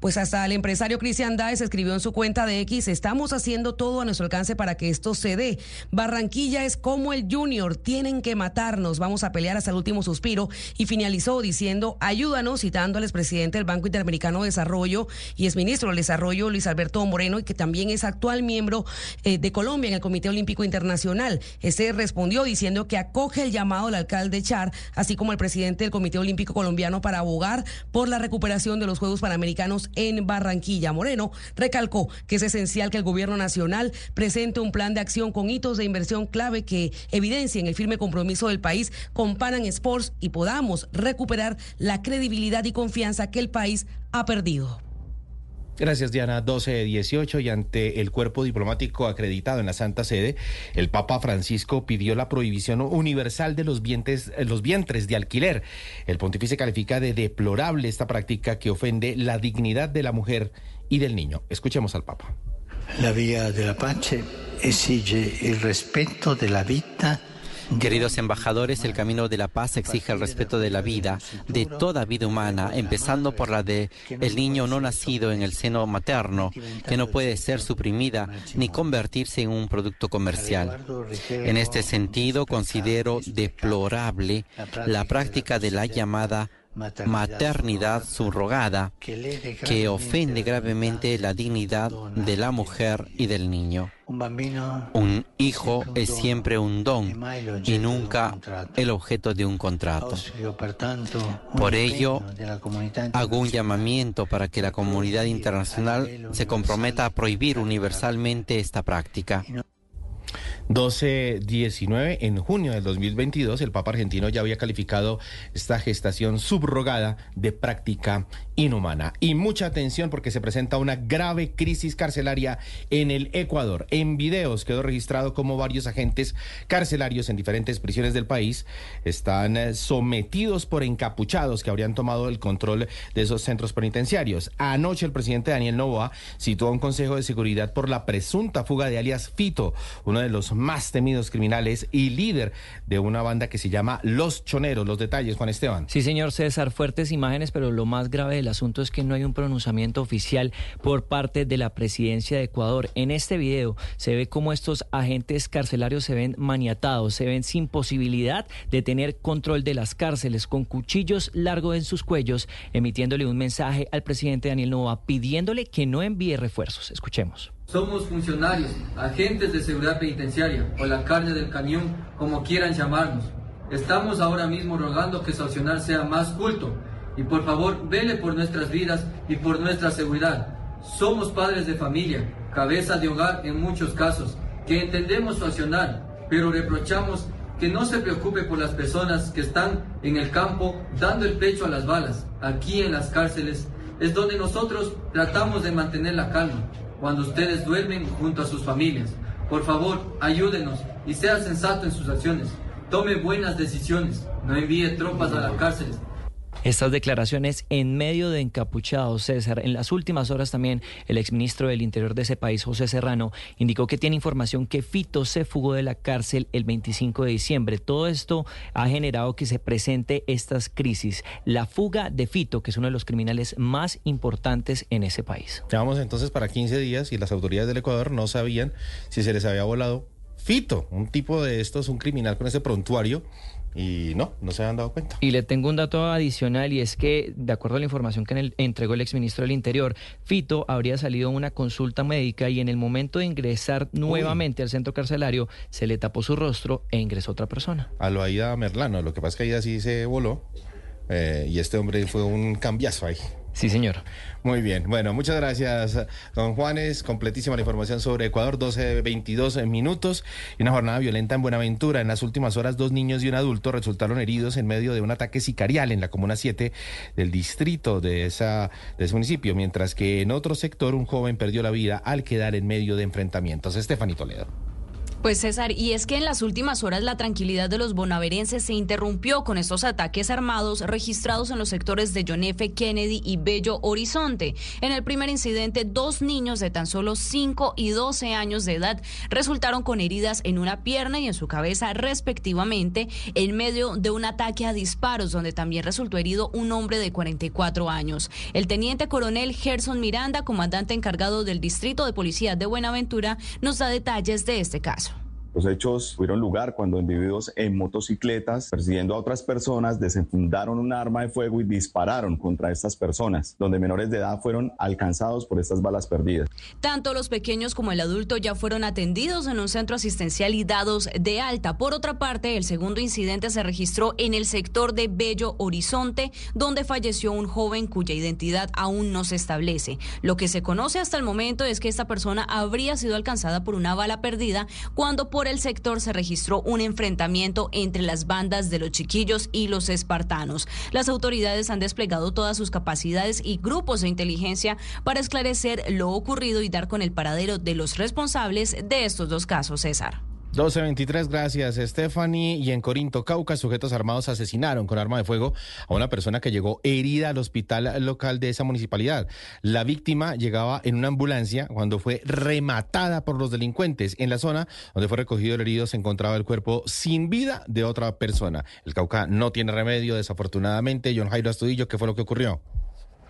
Pues hasta el empresario Cristian Daes escribió en su cuenta de X, estamos haciendo todo a nuestro alcance para que esto se dé. Barranquilla es como el Junior, tienen que matarnos, vamos a pelear hasta el último suspiro. Y finalizó diciendo, ayúdanos, citando al expresidente del Banco Interamericano de Desarrollo y exministro del Desarrollo, Luis Alberto Moreno, y que también es actual miembro eh, de Colombia en el Comité Olímpico Internacional. Este respondió diciendo que acoge el llamado del alcalde Char, así como el presidente del Comité Olímpico Colombiano para abogar por la recuperación de los Juegos Panamericanos en Barranquilla. Moreno recalcó que es esencial que el gobierno nacional presente un plan de acción con hitos de inversión clave que evidencien el firme compromiso del país con Panam Sports y podamos recuperar la credibilidad y confianza que el país ha perdido. Gracias, Diana. 12-18 y ante el cuerpo diplomático acreditado en la Santa Sede, el Papa Francisco pidió la prohibición universal de los vientres, eh, vientres de alquiler. El pontífice califica de deplorable esta práctica que ofende la dignidad de la mujer y del niño. Escuchemos al Papa. La vía de la pace exige el respeto de la vida Queridos embajadores, el camino de la paz exige el respeto de la vida, de toda vida humana, empezando por la de el niño no nacido en el seno materno, que no puede ser suprimida ni convertirse en un producto comercial. En este sentido, considero deplorable la práctica de la llamada maternidad subrogada que ofende gravemente la dignidad de la mujer y del niño. Un hijo es siempre un don y nunca el objeto de un contrato. Por ello, hago un llamamiento para que la comunidad internacional se comprometa a prohibir universalmente esta práctica. 12-19, en junio del 2022, el Papa argentino ya había calificado esta gestación subrogada de práctica inhumana. Y mucha atención porque se presenta una grave crisis carcelaria en el Ecuador. En videos quedó registrado cómo varios agentes carcelarios en diferentes prisiones del país están eh, sometidos por encapuchados que habrían tomado el control de esos centros penitenciarios. Anoche el presidente Daniel Novoa a un consejo de seguridad por la presunta fuga de alias Fito, uno de los más temidos criminales y líder de una banda que se llama Los Choneros. Los detalles, Juan Esteban. Sí, señor César, fuertes imágenes, pero lo más grave del asunto es que no hay un pronunciamiento oficial por parte de la presidencia de Ecuador. En este video se ve cómo estos agentes carcelarios se ven maniatados, se ven sin posibilidad de tener control de las cárceles, con cuchillos largos en sus cuellos, emitiéndole un mensaje al presidente Daniel Nova pidiéndole que no envíe refuerzos. Escuchemos. Somos funcionarios, agentes de seguridad penitenciaria o la carne del cañón, como quieran llamarnos. Estamos ahora mismo rogando que su accionar sea más culto y por favor vele por nuestras vidas y por nuestra seguridad. Somos padres de familia, cabeza de hogar en muchos casos, que entendemos su accionar, pero reprochamos que no se preocupe por las personas que están en el campo dando el pecho a las balas. Aquí en las cárceles es donde nosotros tratamos de mantener la calma cuando ustedes duermen junto a sus familias. Por favor, ayúdenos y sea sensato en sus acciones. Tome buenas decisiones. No envíe tropas a las cárceles. Estas declaraciones en medio de encapuchados, César. En las últimas horas también el exministro del Interior de ese país, José Serrano, indicó que tiene información que Fito se fugó de la cárcel el 25 de diciembre. Todo esto ha generado que se presente estas crisis. La fuga de Fito, que es uno de los criminales más importantes en ese país. Llevamos entonces para 15 días y las autoridades del Ecuador no sabían si se les había volado Fito, un tipo de estos, un criminal con ese prontuario. Y no, no se habían dado cuenta. Y le tengo un dato adicional y es que, de acuerdo a la información que en el- entregó el exministro del Interior, Fito habría salido a una consulta médica y en el momento de ingresar nuevamente al centro carcelario se le tapó su rostro e ingresó otra persona. A lo Aida Merlano, lo que pasa es que Aida sí se voló eh, y este hombre fue un cambiazo ahí. Sí, señor. Muy bien. Bueno, muchas gracias, don Juanes. Completísima la información sobre Ecuador, 12, 22 minutos. Y una jornada violenta en Buenaventura. En las últimas horas, dos niños y un adulto resultaron heridos en medio de un ataque sicarial en la Comuna 7 del distrito de, esa, de ese municipio, mientras que en otro sector un joven perdió la vida al quedar en medio de enfrentamientos. Estefanito Toledo. Pues César, y es que en las últimas horas la tranquilidad de los bonaverenses se interrumpió con estos ataques armados registrados en los sectores de John F. Kennedy y Bello Horizonte. En el primer incidente, dos niños de tan solo 5 y 12 años de edad resultaron con heridas en una pierna y en su cabeza respectivamente en medio de un ataque a disparos donde también resultó herido un hombre de 44 años. El teniente coronel Gerson Miranda, comandante encargado del Distrito de Policía de Buenaventura, nos da detalles de este caso. Los hechos tuvieron lugar cuando individuos en motocicletas, persiguiendo a otras personas, desenfundaron un arma de fuego y dispararon contra estas personas, donde menores de edad fueron alcanzados por estas balas perdidas. Tanto los pequeños como el adulto ya fueron atendidos en un centro asistencial y dados de alta. Por otra parte, el segundo incidente se registró en el sector de Bello Horizonte, donde falleció un joven cuya identidad aún no se establece. Lo que se conoce hasta el momento es que esta persona habría sido alcanzada por una bala perdida cuando por el sector se registró un enfrentamiento entre las bandas de los chiquillos y los espartanos. Las autoridades han desplegado todas sus capacidades y grupos de inteligencia para esclarecer lo ocurrido y dar con el paradero de los responsables de estos dos casos, César. 12.23, gracias Stephanie. Y en Corinto, Cauca, sujetos armados asesinaron con arma de fuego a una persona que llegó herida al hospital local de esa municipalidad. La víctima llegaba en una ambulancia cuando fue rematada por los delincuentes. En la zona donde fue recogido el herido se encontraba el cuerpo sin vida de otra persona. El Cauca no tiene remedio, desafortunadamente. John Jairo Astudillo, ¿qué fue lo que ocurrió?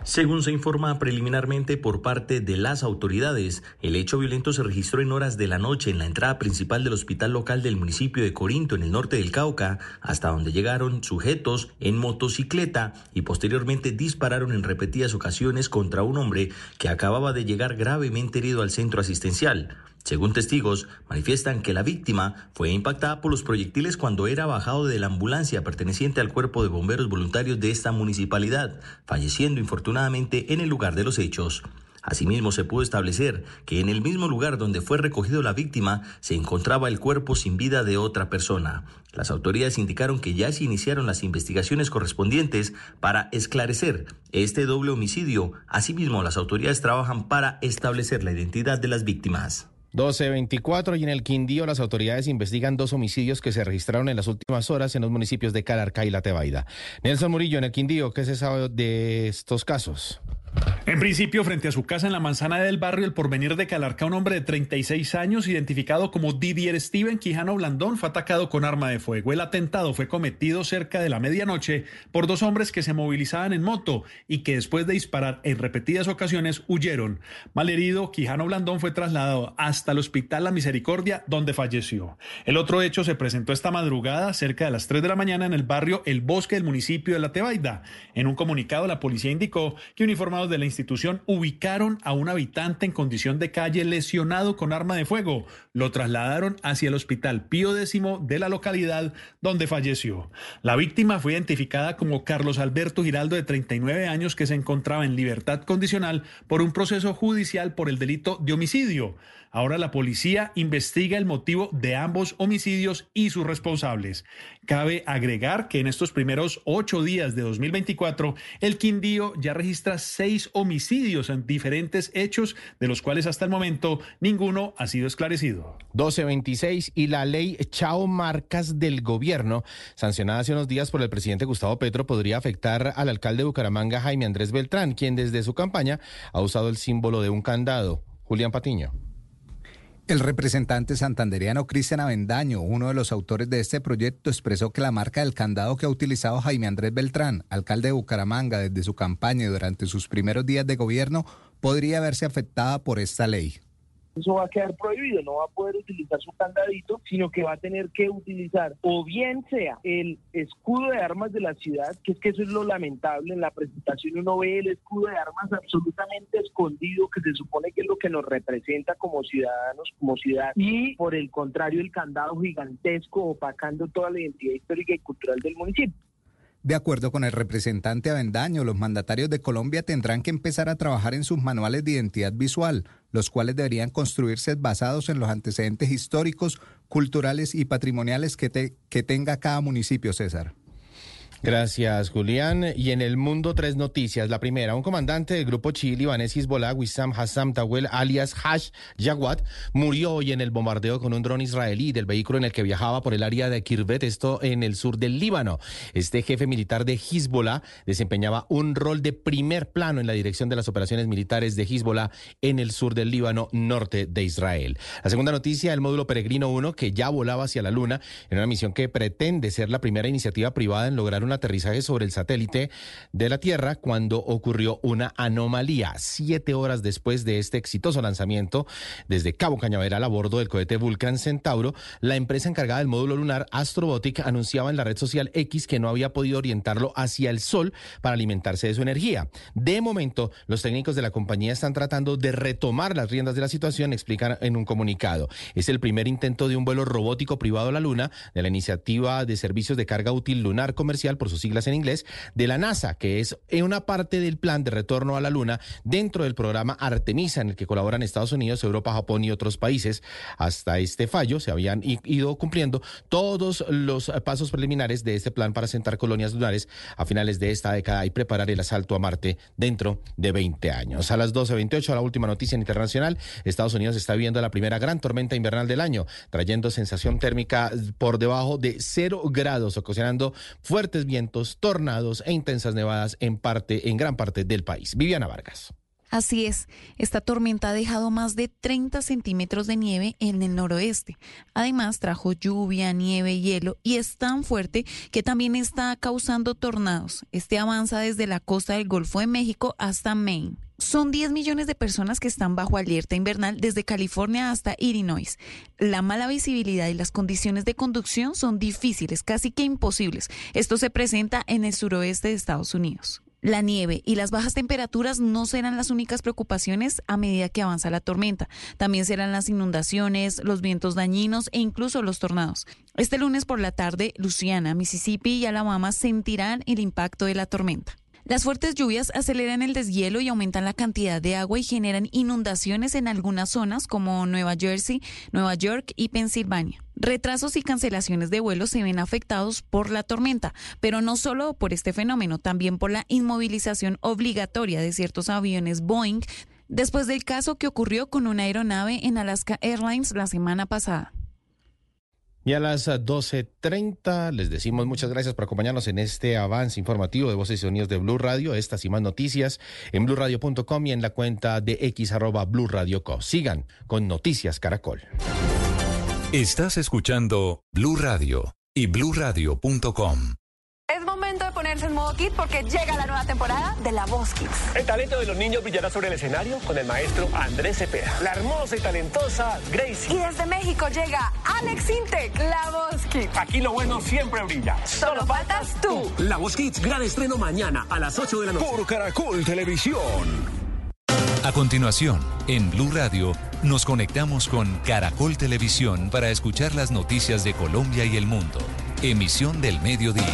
Según se informa preliminarmente por parte de las autoridades, el hecho violento se registró en horas de la noche en la entrada principal del hospital local del municipio de Corinto, en el norte del Cauca, hasta donde llegaron sujetos en motocicleta y posteriormente dispararon en repetidas ocasiones contra un hombre que acababa de llegar gravemente herido al centro asistencial. Según testigos, manifiestan que la víctima fue impactada por los proyectiles cuando era bajado de la ambulancia perteneciente al cuerpo de bomberos voluntarios de esta municipalidad, falleciendo infortunadamente en el lugar de los hechos. Asimismo, se pudo establecer que en el mismo lugar donde fue recogido la víctima se encontraba el cuerpo sin vida de otra persona. Las autoridades indicaron que ya se iniciaron las investigaciones correspondientes para esclarecer este doble homicidio. Asimismo, las autoridades trabajan para establecer la identidad de las víctimas. 1224 y en el Quindío las autoridades investigan dos homicidios que se registraron en las últimas horas en los municipios de Calarca y La Tebaida. Nelson Murillo, en el Quindío, ¿qué se sabe de estos casos? En principio, frente a su casa en la manzana del barrio El Porvenir de Calarca, un hombre de 36 años, identificado como Didier Steven Quijano Blandón, fue atacado con arma de fuego. El atentado fue cometido cerca de la medianoche por dos hombres que se movilizaban en moto y que después de disparar en repetidas ocasiones huyeron. Malherido, Quijano Blandón fue trasladado hasta el Hospital La Misericordia, donde falleció. El otro hecho se presentó esta madrugada, cerca de las 3 de la mañana, en el barrio El Bosque del municipio de La Tebaida. En un comunicado, la policía indicó que uniformados de la institución ubicaron a un habitante en condición de calle lesionado con arma de fuego. Lo trasladaron hacia el hospital Pío X de la localidad donde falleció. La víctima fue identificada como Carlos Alberto Giraldo de 39 años que se encontraba en libertad condicional por un proceso judicial por el delito de homicidio. Ahora la policía investiga el motivo de ambos homicidios y sus responsables. Cabe agregar que en estos primeros ocho días de 2024, el Quindío ya registra seis homicidios en diferentes hechos, de los cuales hasta el momento ninguno ha sido esclarecido. 1226 y la ley Chao Marcas del gobierno, sancionada hace unos días por el presidente Gustavo Petro, podría afectar al alcalde de Bucaramanga, Jaime Andrés Beltrán, quien desde su campaña ha usado el símbolo de un candado. Julián Patiño. El representante santandereano Cristian Avendaño, uno de los autores de este proyecto, expresó que la marca del candado que ha utilizado Jaime Andrés Beltrán, alcalde de Bucaramanga, desde su campaña y durante sus primeros días de gobierno, podría verse afectada por esta ley eso va a quedar prohibido, no va a poder utilizar su candadito, sino que va a tener que utilizar o bien sea el escudo de armas de la ciudad, que es que eso es lo lamentable, en la presentación uno ve el escudo de armas absolutamente escondido, que se supone que es lo que nos representa como ciudadanos, como ciudad, y por el contrario el candado gigantesco opacando toda la identidad histórica y cultural del municipio. De acuerdo con el representante Avendaño, los mandatarios de Colombia tendrán que empezar a trabajar en sus manuales de identidad visual, los cuales deberían construirse basados en los antecedentes históricos, culturales y patrimoniales que, que tenga cada municipio, César. Gracias, Julián. Y en el mundo, tres noticias. La primera, un comandante del grupo chií libanés Hezbollah, Wissam Hassam Tawel, alias Hash Yawad, murió hoy en el bombardeo con un dron israelí del vehículo en el que viajaba por el área de Kirvet, esto en el sur del Líbano. Este jefe militar de Hezbollah desempeñaba un rol de primer plano en la dirección de las operaciones militares de Hezbollah en el sur del Líbano, norte de Israel. La segunda noticia, el módulo Peregrino 1, que ya volaba hacia la Luna en una misión que pretende ser la primera iniciativa privada en lograr un un aterrizaje sobre el satélite de la Tierra cuando ocurrió una anomalía. Siete horas después de este exitoso lanzamiento desde Cabo Cañaveral a bordo del cohete Vulcan Centauro, la empresa encargada del módulo lunar Astrobotic anunciaba en la red social X que no había podido orientarlo hacia el Sol para alimentarse de su energía. De momento, los técnicos de la compañía están tratando de retomar las riendas de la situación, explican en un comunicado. Es el primer intento de un vuelo robótico privado a la Luna de la iniciativa de servicios de carga útil lunar comercial por sus siglas en inglés, de la NASA, que es una parte del plan de retorno a la Luna dentro del programa Artemisa, en el que colaboran Estados Unidos, Europa, Japón y otros países. Hasta este fallo se habían ido cumpliendo todos los pasos preliminares de este plan para sentar colonias lunares a finales de esta década y preparar el asalto a Marte dentro de 20 años. A las 12.28, la última noticia internacional, Estados Unidos está viendo la primera gran tormenta invernal del año, trayendo sensación térmica por debajo de cero grados, ocasionando fuertes vientos, tornados e intensas nevadas en parte, en gran parte del país. Viviana Vargas. Así es, esta tormenta ha dejado más de 30 centímetros de nieve en el noroeste. Además, trajo lluvia, nieve, hielo y es tan fuerte que también está causando tornados. Este avanza desde la costa del Golfo de México hasta Maine. Son 10 millones de personas que están bajo alerta invernal desde California hasta Illinois. La mala visibilidad y las condiciones de conducción son difíciles, casi que imposibles. Esto se presenta en el suroeste de Estados Unidos. La nieve y las bajas temperaturas no serán las únicas preocupaciones a medida que avanza la tormenta. También serán las inundaciones, los vientos dañinos e incluso los tornados. Este lunes por la tarde, Luciana, Mississippi y Alabama sentirán el impacto de la tormenta. Las fuertes lluvias aceleran el deshielo y aumentan la cantidad de agua y generan inundaciones en algunas zonas como Nueva Jersey, Nueva York y Pensilvania. Retrasos y cancelaciones de vuelos se ven afectados por la tormenta, pero no solo por este fenómeno, también por la inmovilización obligatoria de ciertos aviones Boeing después del caso que ocurrió con una aeronave en Alaska Airlines la semana pasada. Y a las 12.30 les decimos muchas gracias por acompañarnos en este avance informativo de Voces y Sonidos de Blue Radio. Estas y más noticias en blurradio.com y en la cuenta de x arroba Radio Co. Sigan con Noticias Caracol. Estás escuchando Blue Radio y bluradio.com. Es momento de ponerse en modo kit porque llega la nueva temporada de La Voz Kids. El talento de los niños brillará sobre el escenario con el maestro Andrés Cepeda, la hermosa y talentosa Gracie. Y desde México llega Alex Intec, La Voz Kids. Aquí lo bueno siempre brilla. Solo faltas tú. La Voz Kids, gran estreno mañana a las 8 de la noche. Por Caracol Televisión. A continuación, en Blue Radio, nos conectamos con Caracol Televisión para escuchar las noticias de Colombia y el mundo. Emisión del mediodía.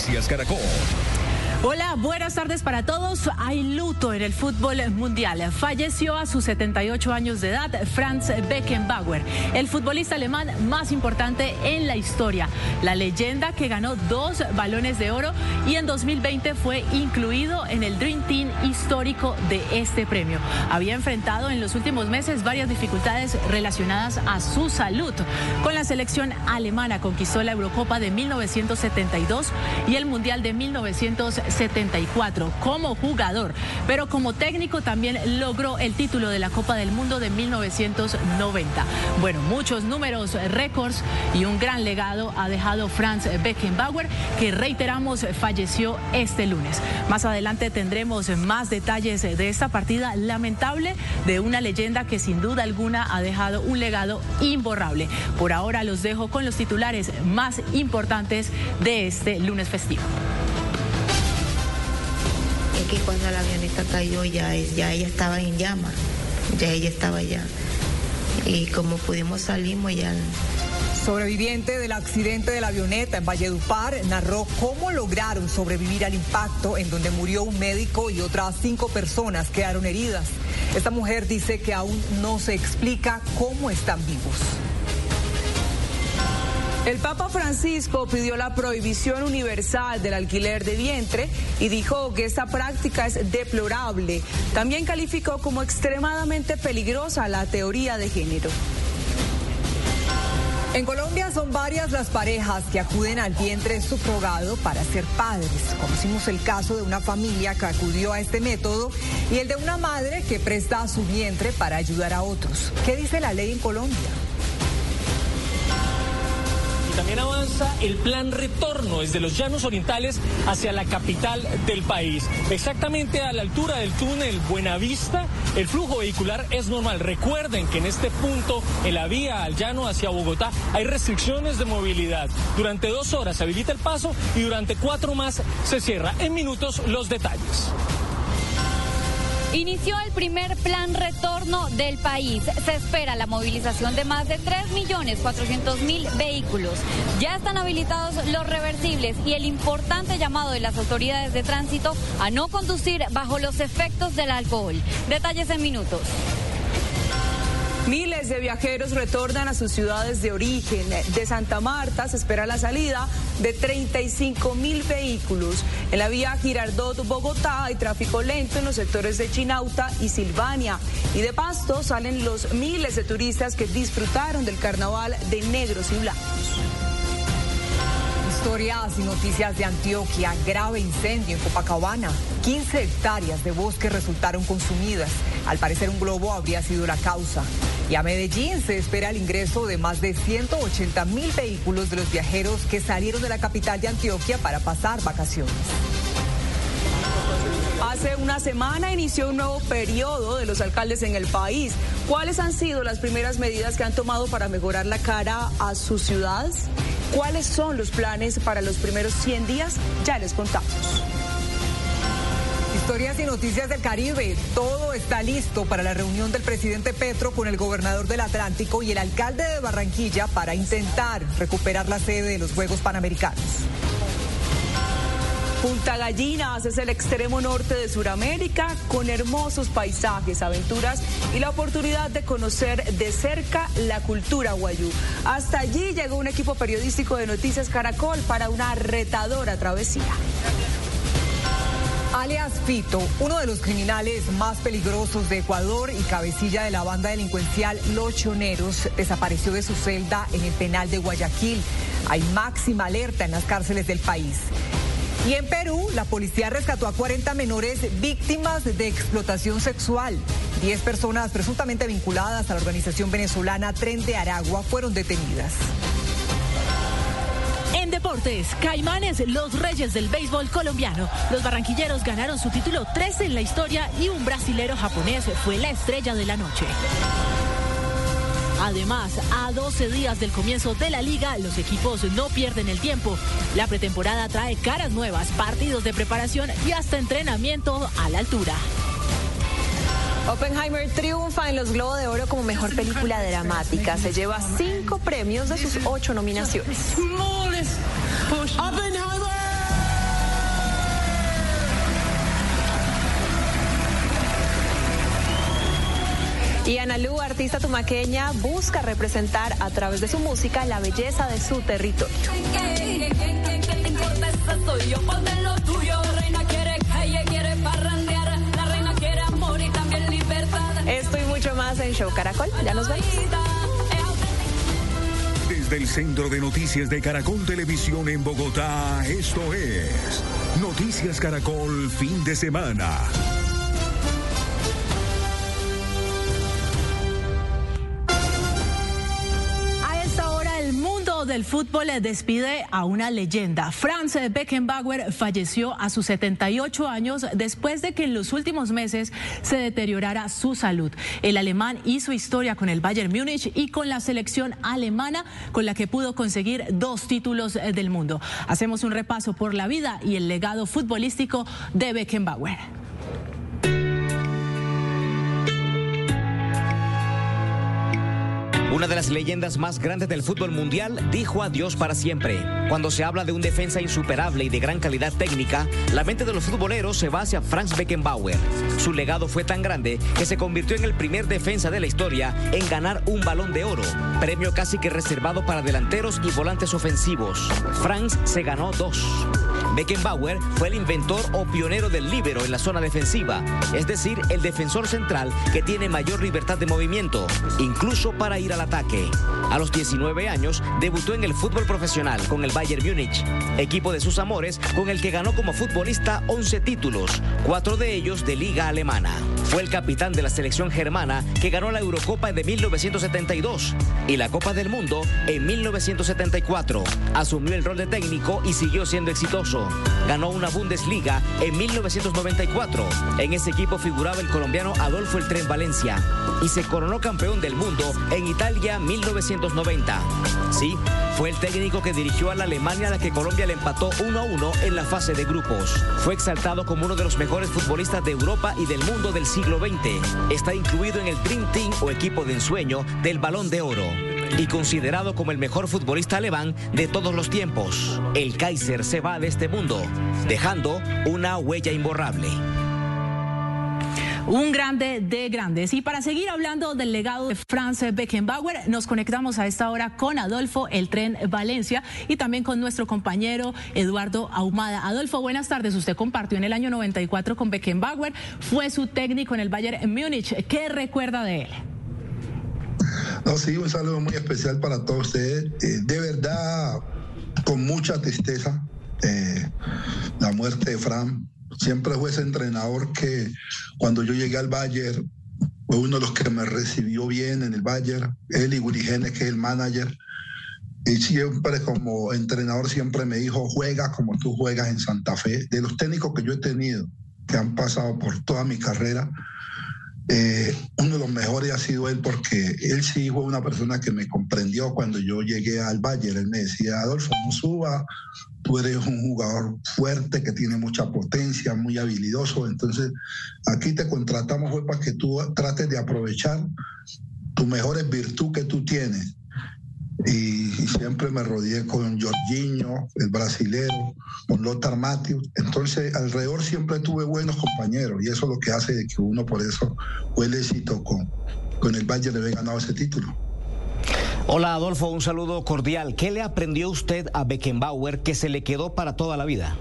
Noticias Caracol. Hola, buenas tardes para todos. Hay luto en el fútbol mundial. Falleció a sus 78 años de edad Franz Beckenbauer, el futbolista alemán más importante en la historia. La leyenda que ganó dos balones de oro y en 2020 fue incluido en el Dream Team histórico de este premio. Había enfrentado en los últimos meses varias dificultades relacionadas a su salud. Con la selección alemana conquistó la Eurocopa de 1972 y el Mundial de 1970. 74 como jugador, pero como técnico también logró el título de la Copa del Mundo de 1990. Bueno, muchos números, récords y un gran legado ha dejado Franz Beckenbauer, que reiteramos falleció este lunes. Más adelante tendremos más detalles de esta partida lamentable de una leyenda que sin duda alguna ha dejado un legado imborrable. Por ahora los dejo con los titulares más importantes de este lunes festivo cuando la avioneta cayó ya, ella estaba en llamas, ya ella estaba allá. Y como pudimos salimos ya Sobreviviente del accidente de la avioneta en Valledupar narró cómo lograron sobrevivir al impacto en donde murió un médico y otras cinco personas quedaron heridas. Esta mujer dice que aún no se explica cómo están vivos. El Papa Francisco pidió la prohibición universal del alquiler de vientre y dijo que esta práctica es deplorable. También calificó como extremadamente peligrosa la teoría de género. En Colombia son varias las parejas que acuden al vientre subrogado para ser padres. Conocimos el caso de una familia que acudió a este método y el de una madre que presta su vientre para ayudar a otros. ¿Qué dice la ley en Colombia? También avanza el plan retorno desde los llanos orientales hacia la capital del país. Exactamente a la altura del túnel Buenavista, el flujo vehicular es normal. Recuerden que en este punto, en la vía al llano hacia Bogotá, hay restricciones de movilidad. Durante dos horas se habilita el paso y durante cuatro más se cierra. En minutos los detalles. Inició el primer plan retorno del país. Se espera la movilización de más de 3.400.000 vehículos. Ya están habilitados los reversibles y el importante llamado de las autoridades de tránsito a no conducir bajo los efectos del alcohol. Detalles en minutos. Miles de viajeros retornan a sus ciudades de origen. De Santa Marta se espera la salida de 35 mil vehículos. En la vía Girardot-Bogotá hay tráfico lento en los sectores de Chinauta y Silvania. Y de Pasto salen los miles de turistas que disfrutaron del carnaval de negros y blancos. Historias y noticias de Antioquia. Grave incendio en Copacabana. 15 hectáreas de bosque resultaron consumidas. Al parecer un globo habría sido la causa. Y a Medellín se espera el ingreso de más de 180 mil vehículos de los viajeros que salieron de la capital de Antioquia para pasar vacaciones. Hace una semana inició un nuevo periodo de los alcaldes en el país. ¿Cuáles han sido las primeras medidas que han tomado para mejorar la cara a sus ciudades? ¿Cuáles son los planes para los primeros 100 días? Ya les contamos. Historias y noticias del Caribe. Todo está listo para la reunión del presidente Petro con el gobernador del Atlántico y el alcalde de Barranquilla para intentar recuperar la sede de los Juegos Panamericanos. Punta Gallinas es el extremo norte de Sudamérica con hermosos paisajes, aventuras y la oportunidad de conocer de cerca la cultura guayú. Hasta allí llegó un equipo periodístico de Noticias Caracol para una retadora travesía. Alias Fito, uno de los criminales más peligrosos de Ecuador y cabecilla de la banda delincuencial Los Choneros, desapareció de su celda en el penal de Guayaquil. Hay máxima alerta en las cárceles del país. Y en Perú, la policía rescató a 40 menores víctimas de explotación sexual. 10 personas presuntamente vinculadas a la organización venezolana Tren de Aragua fueron detenidas. En deportes, Caimanes, los reyes del béisbol colombiano. Los barranquilleros ganaron su título 13 en la historia y un brasilero japonés fue la estrella de la noche. Además, a 12 días del comienzo de la liga, los equipos no pierden el tiempo. La pretemporada trae caras nuevas, partidos de preparación y hasta entrenamiento a la altura. Oppenheimer triunfa en los Globos de Oro como mejor película dramática. Se lleva cinco premios de sus ocho nominaciones. Y Analú, artista tumaqueña, busca representar a través de su música la belleza de su territorio. Esto y mucho más en Show Caracol. Ya nos vemos. Desde el Centro de Noticias de Caracol Televisión en Bogotá, esto es Noticias Caracol Fin de Semana. Del fútbol despide a una leyenda. Franz Beckenbauer falleció a sus 78 años después de que en los últimos meses se deteriorara su salud. El alemán hizo historia con el Bayern Múnich y con la selección alemana con la que pudo conseguir dos títulos del mundo. Hacemos un repaso por la vida y el legado futbolístico de Beckenbauer. Una de las leyendas más grandes del fútbol mundial dijo adiós para siempre. Cuando se habla de un defensa insuperable y de gran calidad técnica, la mente de los futboleros se va hacia Franz Beckenbauer. Su legado fue tan grande que se convirtió en el primer defensa de la historia en ganar un balón de oro, premio casi que reservado para delanteros y volantes ofensivos. Franz se ganó dos. Beckenbauer fue el inventor o pionero del líbero en la zona defensiva, es decir, el defensor central que tiene mayor libertad de movimiento, incluso para ir al ataque. A los 19 años debutó en el fútbol profesional con el Bayern Múnich, equipo de sus amores con el que ganó como futbolista 11 títulos, cuatro de ellos de liga alemana. Fue el capitán de la selección germana que ganó la Eurocopa de 1972 y la Copa del Mundo en 1974. Asumió el rol de técnico y siguió siendo exitoso. Ganó una Bundesliga en 1994. En ese equipo figuraba el colombiano Adolfo El Tren Valencia y se coronó campeón del mundo en Italia 1990. Sí, fue el técnico que dirigió a la Alemania a la que Colombia le empató 1 a 1 en la fase de grupos. Fue exaltado como uno de los mejores futbolistas de Europa y del mundo del siglo XX. Está incluido en el Dream Team o equipo de ensueño del Balón de Oro y considerado como el mejor futbolista alemán de todos los tiempos. El Kaiser se va de este mundo, dejando una huella imborrable. Un grande de grandes. Y para seguir hablando del legado de Franz Beckenbauer, nos conectamos a esta hora con Adolfo, el tren Valencia, y también con nuestro compañero Eduardo Ahumada. Adolfo, buenas tardes. Usted compartió en el año 94 con Beckenbauer, fue su técnico en el Bayern Múnich. ¿Qué recuerda de él? No, sí, un saludo muy especial para todos ustedes. Eh, de verdad, con mucha tristeza, eh, la muerte de Fran. Siempre fue ese entrenador que cuando yo llegué al Bayern, fue uno de los que me recibió bien en el Bayern. Él y Gurigene, que es el manager. Y siempre como entrenador siempre me dijo, juega como tú juegas en Santa Fe. De los técnicos que yo he tenido, que han pasado por toda mi carrera, eh, uno de los mejores ha sido él porque él sí fue una persona que me comprendió cuando yo llegué al Bayern. Él me decía, Adolfo, no suba, tú eres un jugador fuerte que tiene mucha potencia, muy habilidoso. Entonces, aquí te contratamos para que tú trates de aprovechar tu mejores virtud que tú tienes y, siempre me rodeé con Jorginho, el brasilero, con Lothar Matthews. Entonces, alrededor siempre tuve buenos compañeros y eso es lo que hace que uno por eso fue el éxito con, con el Bayern de haber ganado ese título. Hola Adolfo, un saludo cordial. ¿Qué le aprendió usted a Beckenbauer que se le quedó para toda la vida?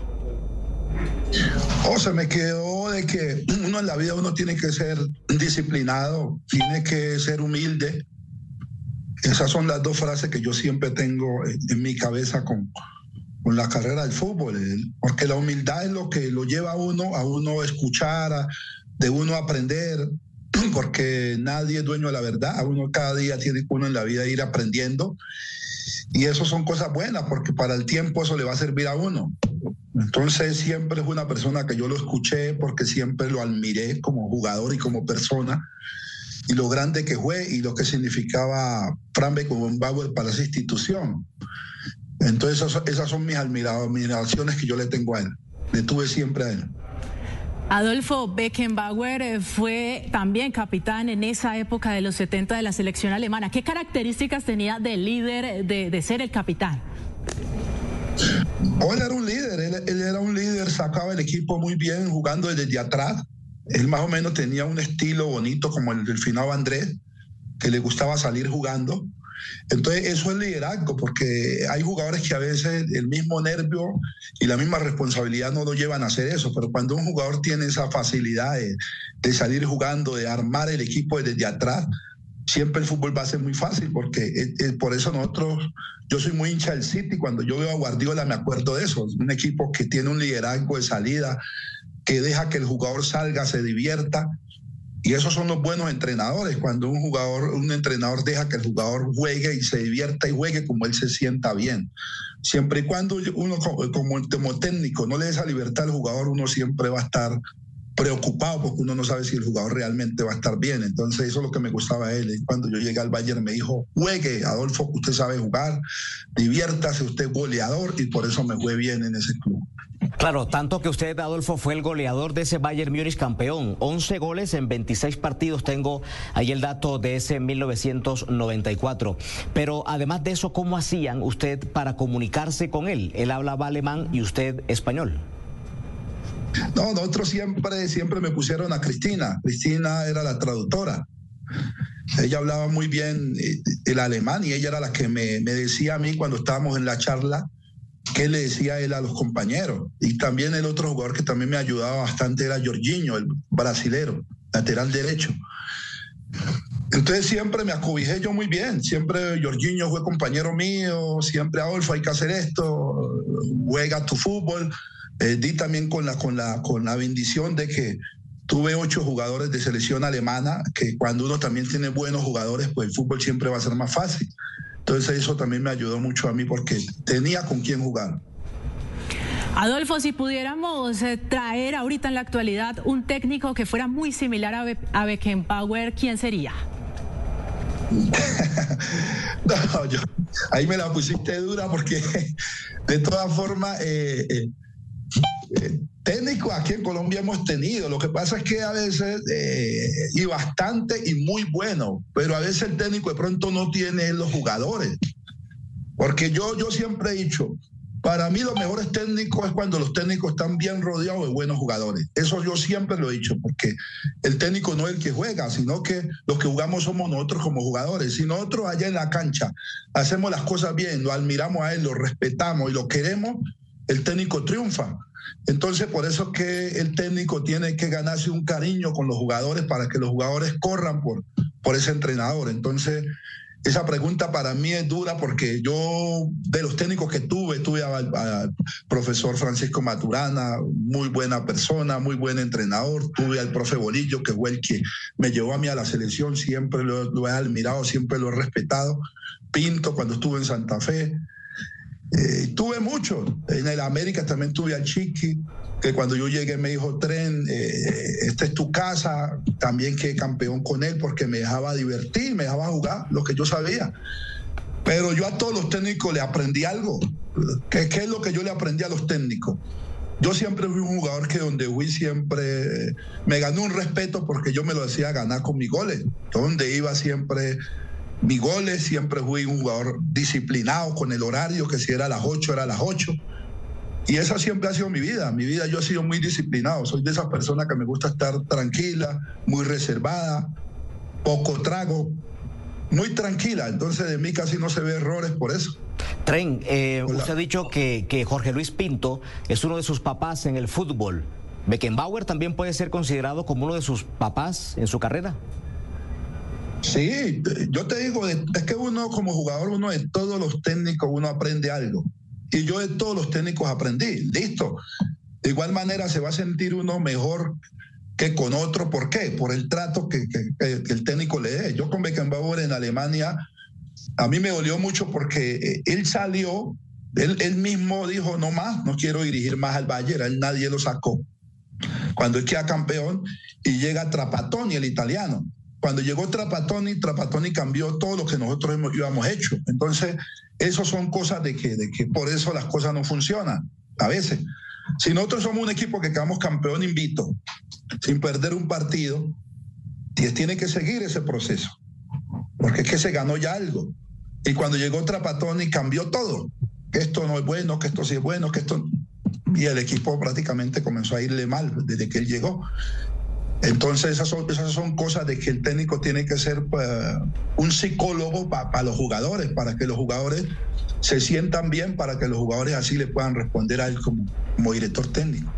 Oh, se me quedó de que uno en la vida uno tiene que ser disciplinado, tiene que ser humilde, esas son las dos frases que yo siempre tengo en, mi cabeza con, con la carrera del fútbol, porque la humildad es lo que lo lleva a uno a uno escuchar, de uno aprender, porque nadie es dueño de la verdad, a uno cada día tiene uno en la vida ir aprendiendo y eso son cosas buenas porque para el tiempo eso le va a servir a uno. Entonces siempre fue una persona que yo lo escuché porque siempre lo admiré como jugador y como persona y lo grande que fue y lo que significaba Fran Beckenbauer para esa institución. Entonces esas, son mis admiraciones que yo le tengo a él. Le tuve siempre a él. Adolfo Beckenbauer eh, fue también capitán en esa época de los 70 de la selección alemana. ¿Qué características tenía de líder, de, ser el capitán? Oh, él era un líder, él, él, era un líder, sacaba el equipo muy bien jugando desde atrás. Él más o menos tenía un estilo bonito como el del finado Andrés, que le gustaba salir jugando. Entonces eso es liderazgo, porque hay jugadores que a veces el mismo nervio y la misma responsabilidad no lo llevan a hacer eso, pero cuando un jugador tiene esa facilidad de, salir jugando, de armar el equipo desde atrás, siempre el fútbol va a ser muy fácil, porque por eso nosotros, yo soy muy hincha del City, cuando yo veo a Guardiola me acuerdo de eso, un equipo que tiene un liderazgo de salida, que deja que el jugador salga, se divierta. Y esos son los buenos entrenadores, cuando un jugador, un entrenador deja que el jugador juegue y se divierta y juegue como él se sienta bien. Siempre y cuando uno como, como técnico no le dé esa libertad al jugador, uno siempre va a estar preocupado porque uno no sabe si el jugador realmente va a estar bien. Entonces eso es lo que me gustaba él. Cuando yo llegué al Bayern me dijo, juegue, Adolfo, usted sabe jugar, diviértase, usted es goleador y por eso me fue bien en ese club. Claro, tanto que usted, Adolfo, fue el goleador de ese Bayern Múnich campeón. 11 goles en 26 partidos. Tengo ahí el dato de ese 1994. Pero además de eso, ¿cómo hacían usted para comunicarse con él? Él hablaba alemán y usted español. No, nosotros siempre, siempre me pusieron a Cristina. Cristina era la traductora. Ella hablaba muy bien eh, el alemán y ella era la que me, me decía a mí cuando estábamos en la charla qué le decía él a los compañeros. Y también el otro jugador que también me ayudaba bastante era Jorginho, el brasilero, lateral derecho. Entonces siempre me acobijé yo muy bien, siempre Jorginho fue compañero mío, siempre Adolfo hay que hacer esto, juega tu fútbol. Eh, di también con la, con, la, con la bendición de que tuve ocho jugadores de selección alemana, que cuando uno también tiene buenos jugadores, pues el fútbol siempre va a ser más fácil. Entonces eso también me ayudó mucho a mí porque tenía con quién jugar. Adolfo, si pudiéramos eh, traer ahorita en la actualidad un técnico que fuera muy similar a, Be a Beckenbauer, ¿quién sería? no, yo, ahí me la pusiste dura porque de todas formas, eh, eh, eh, técnico aquí en Colombia hemos tenido. Lo que pasa es que a veces, y bastante y muy bueno, pero a veces el técnico de pronto no tiene los jugadores. Porque yo, yo siempre he dicho, para mí los mejores técnicos es cuando los técnicos están bien rodeados de buenos jugadores. Eso yo siempre lo he dicho, porque el técnico no es el que juega, sino que los que jugamos somos nosotros como jugadores. Si nosotros allá en la cancha hacemos las cosas bien, lo admiramos a él, lo respetamos y lo queremos, el técnico triunfa. Entonces, por eso es que el técnico tiene que ganarse un cariño con los jugadores para que los jugadores corran por, por ese entrenador. Entonces, esa pregunta para mí es dura porque yo, de los técnicos que tuve, tuve al, profesor Francisco Maturana, muy buena persona, muy buen entrenador. Tuve al profe Bolillo, que fue el que me llevó a mí a la selección. Siempre lo, he admirado, siempre lo he respetado. Pinto, cuando estuve en Santa Fe. Eh, tuve mucho. En el América también tuve al Chiqui que cuando yo llegué me dijo, Tren, eh, esta es tu casa, también que campeón con él porque me dejaba divertir, me dejaba jugar lo que yo sabía. Pero yo a todos los técnicos le aprendí algo. ¿Qué, ¿Qué, es lo que yo le aprendí a los técnicos? Yo siempre fui un jugador que donde fui siempre me ganó un respeto porque yo me lo decía ganar con mis goles. Donde iba siempre mis goles, siempre fui un jugador disciplinado con el horario, que si era a las 8 era a las 8 y esa siempre ha sido mi vida. Mi vida yo he sido muy disciplinado. Soy de esas personas que me gusta estar tranquila, muy reservada, poco trago, muy tranquila. Entonces de mí casi no se ve errores por eso. Tren, eh, usted ha dicho que, que Jorge Luis Pinto es uno de sus papás en el fútbol. ¿Beckenbauer también puede ser considerado como uno de sus papás en su carrera? Sí, yo te digo, es que uno como jugador, uno de todos los técnicos, uno aprende algo. Y yo de todos los técnicos aprendí, listo. De igual manera se va a sentir uno mejor que con otro. ¿Por qué? Por el trato que, el técnico le dé. Yo con Beckenbauer en Alemania, a mí me dolió mucho porque eh, él salió, él, mismo dijo, no más, no quiero dirigir más al Bayern, nadie lo sacó. Cuando él queda campeón y llega Trapatoni, el italiano. Cuando llegó Trapatoni, Trapatoni cambió todo lo que nosotros íbamos hecho. Entonces, eso son cosas de que, de que por eso las cosas no funcionan, a veces. Si nosotros somos un equipo que quedamos campeón invito, sin perder un partido, tiene que seguir ese proceso, porque es que se ganó ya algo. Y cuando llegó Trapatoni cambió todo, que esto no es bueno, que esto sí es bueno, que esto... Y el equipo prácticamente comenzó a irle mal desde que él llegó. Entonces esas son, esas son cosas de que el técnico tiene que ser pues, un psicólogo para los jugadores, para que los jugadores se sientan bien, para que los jugadores así le puedan responder a él como, como director técnico.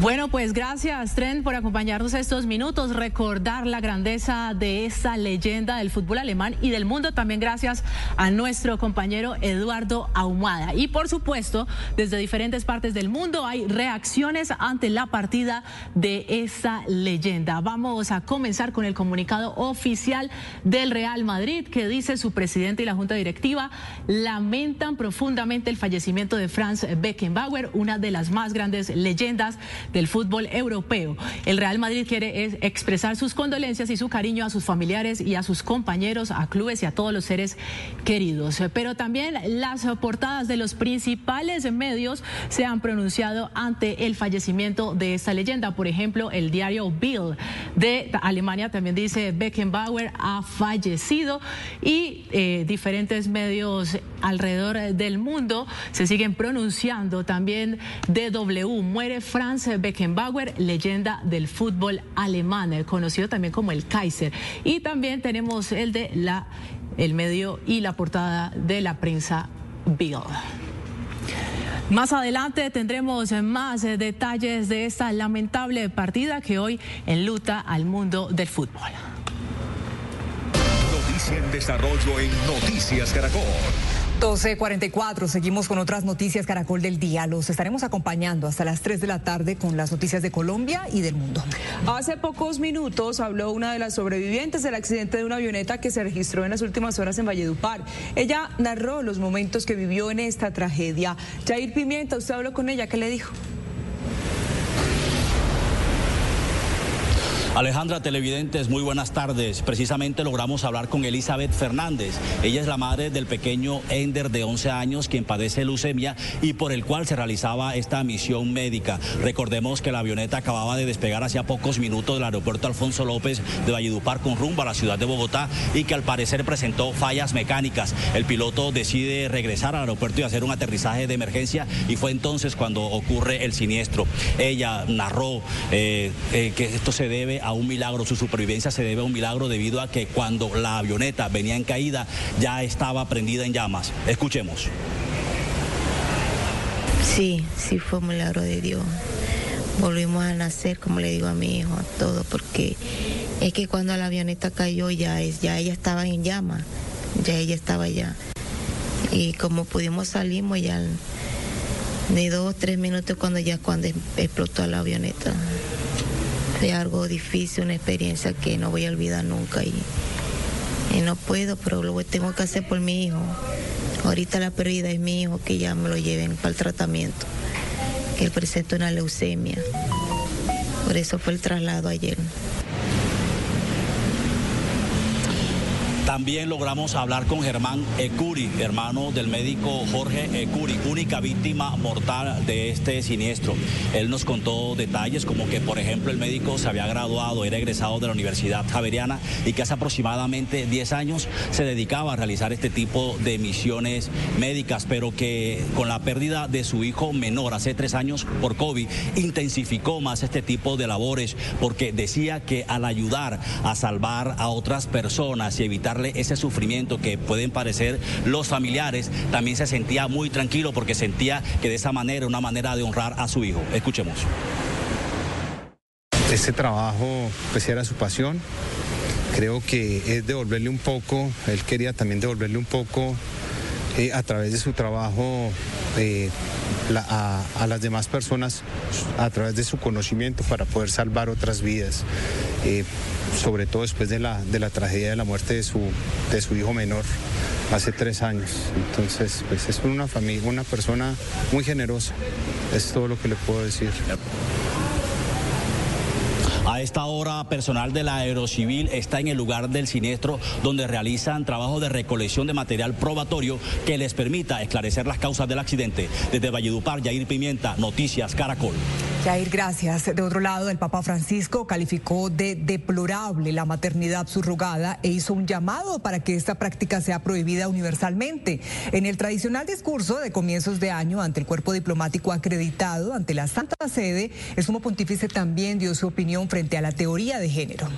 Bueno, pues gracias, Tren, por acompañarnos estos minutos, recordar la grandeza de esta leyenda del fútbol alemán y del mundo. También gracias a nuestro compañero Eduardo Ahumada. Y por supuesto, desde diferentes partes del mundo hay reacciones ante la partida de esta leyenda. Vamos a comenzar con el comunicado oficial del Real Madrid, que dice su presidente y la junta directiva lamentan profundamente el fallecimiento de Franz Beckenbauer, una de las más grandes leyendas del fútbol europeo. El Real Madrid quiere expresar sus condolencias y su cariño a sus familiares y a sus compañeros, a clubes y a todos los seres queridos. Pero también las portadas de los principales medios se han pronunciado ante el fallecimiento de esta leyenda. Por ejemplo, el diario Bill de Alemania también dice Beckenbauer ha fallecido y eh, diferentes medios alrededor del mundo se siguen pronunciando. También DW muere Franz Beckenbauer, leyenda del fútbol alemán, conocido también como el Kaiser. Y también tenemos el de la el medio y la portada de la prensa Bill. Más adelante tendremos más detalles de esta lamentable partida que hoy enluta al mundo del fútbol. Noticia en desarrollo en Noticias Caracol. 12.44, seguimos con otras noticias Caracol del Día. Los estaremos acompañando hasta las 3 de la tarde con las noticias de Colombia y del mundo. Hace pocos minutos habló una de las sobrevivientes del accidente de una avioneta que se registró en las últimas horas en Valledupar. Ella narró los momentos que vivió en esta tragedia. Jair Pimienta, usted habló con ella, ¿qué le dijo? Alejandra Televidentes, muy buenas tardes. Precisamente logramos hablar con Elizabeth Fernández. Ella es la madre del pequeño Ender de 11 años quien padece leucemia y por el cual se realizaba esta misión médica. Recordemos que la avioneta acababa de despegar hacía pocos minutos del aeropuerto Alfonso López de Valledupar con rumbo a la ciudad de Bogotá y que al parecer presentó fallas mecánicas. El piloto decide regresar al aeropuerto y hacer un aterrizaje de emergencia y fue entonces cuando ocurre el siniestro. Ella narró eh, eh, que esto se debe a un milagro, su supervivencia se debe a un milagro debido a que cuando la avioneta venía en caída ya estaba prendida en llamas. Escuchemos. Sí, sí fue un milagro de Dios. Volvimos a nacer, como le digo a mi hijo, todo, porque es que cuando la avioneta cayó ya, ya ella estaba en llamas, ya ella estaba allá. Y como pudimos salimos ya ni dos o tres minutos cuando ya cuando explotó la avioneta fue algo difícil, una experiencia que no voy a olvidar nunca y, y no puedo, pero lo tengo que hacer por mi hijo. Ahorita la pérdida es mi hijo, que ya me lo lleven para el tratamiento, que él presenta una leucemia. Por eso fue el traslado ayer. También logramos hablar con Germán Ecuri, hermano del médico Jorge Ecuri, única víctima mortal de este siniestro. Él nos contó detalles como que, por ejemplo, el médico se había graduado, era egresado de la Universidad Javeriana y que hace aproximadamente 10 años se dedicaba a realizar este tipo de misiones médicas, pero que con la pérdida de su hijo menor hace tres años por COVID, intensificó más este tipo de labores porque decía que al ayudar a salvar a otras personas y evitar ese sufrimiento que pueden parecer los familiares, también se sentía muy tranquilo porque sentía que de esa manera, una manera de honrar a su hijo. Escuchemos. Este trabajo pues era su pasión. Creo que es devolverle un poco, él quería también devolverle un poco eh, a través de su trabajo eh, a, las demás personas a través de su conocimiento para poder salvar otras vidas, eh, sobre todo después de la, de la tragedia de la muerte de su, de su hijo menor hace tres años. Entonces, pues es una familia, una persona muy generosa, es todo lo que le puedo decir. A esta hora, personal de la Aerocivil está en el lugar del siniestro donde realizan trabajo de recolección de material probatorio que les permita esclarecer las causas del accidente. Desde Valledupar, Yair Pimienta, Noticias Caracol. Jair, gracias. De otro lado, el Papa Francisco calificó de deplorable la maternidad subrogada e hizo un llamado para que esta práctica sea prohibida universalmente. En el tradicional discurso de comienzos de año ante el cuerpo diplomático acreditado ante la Santa Sede, el sumo pontífice también dio su opinión frente a la teoría de género.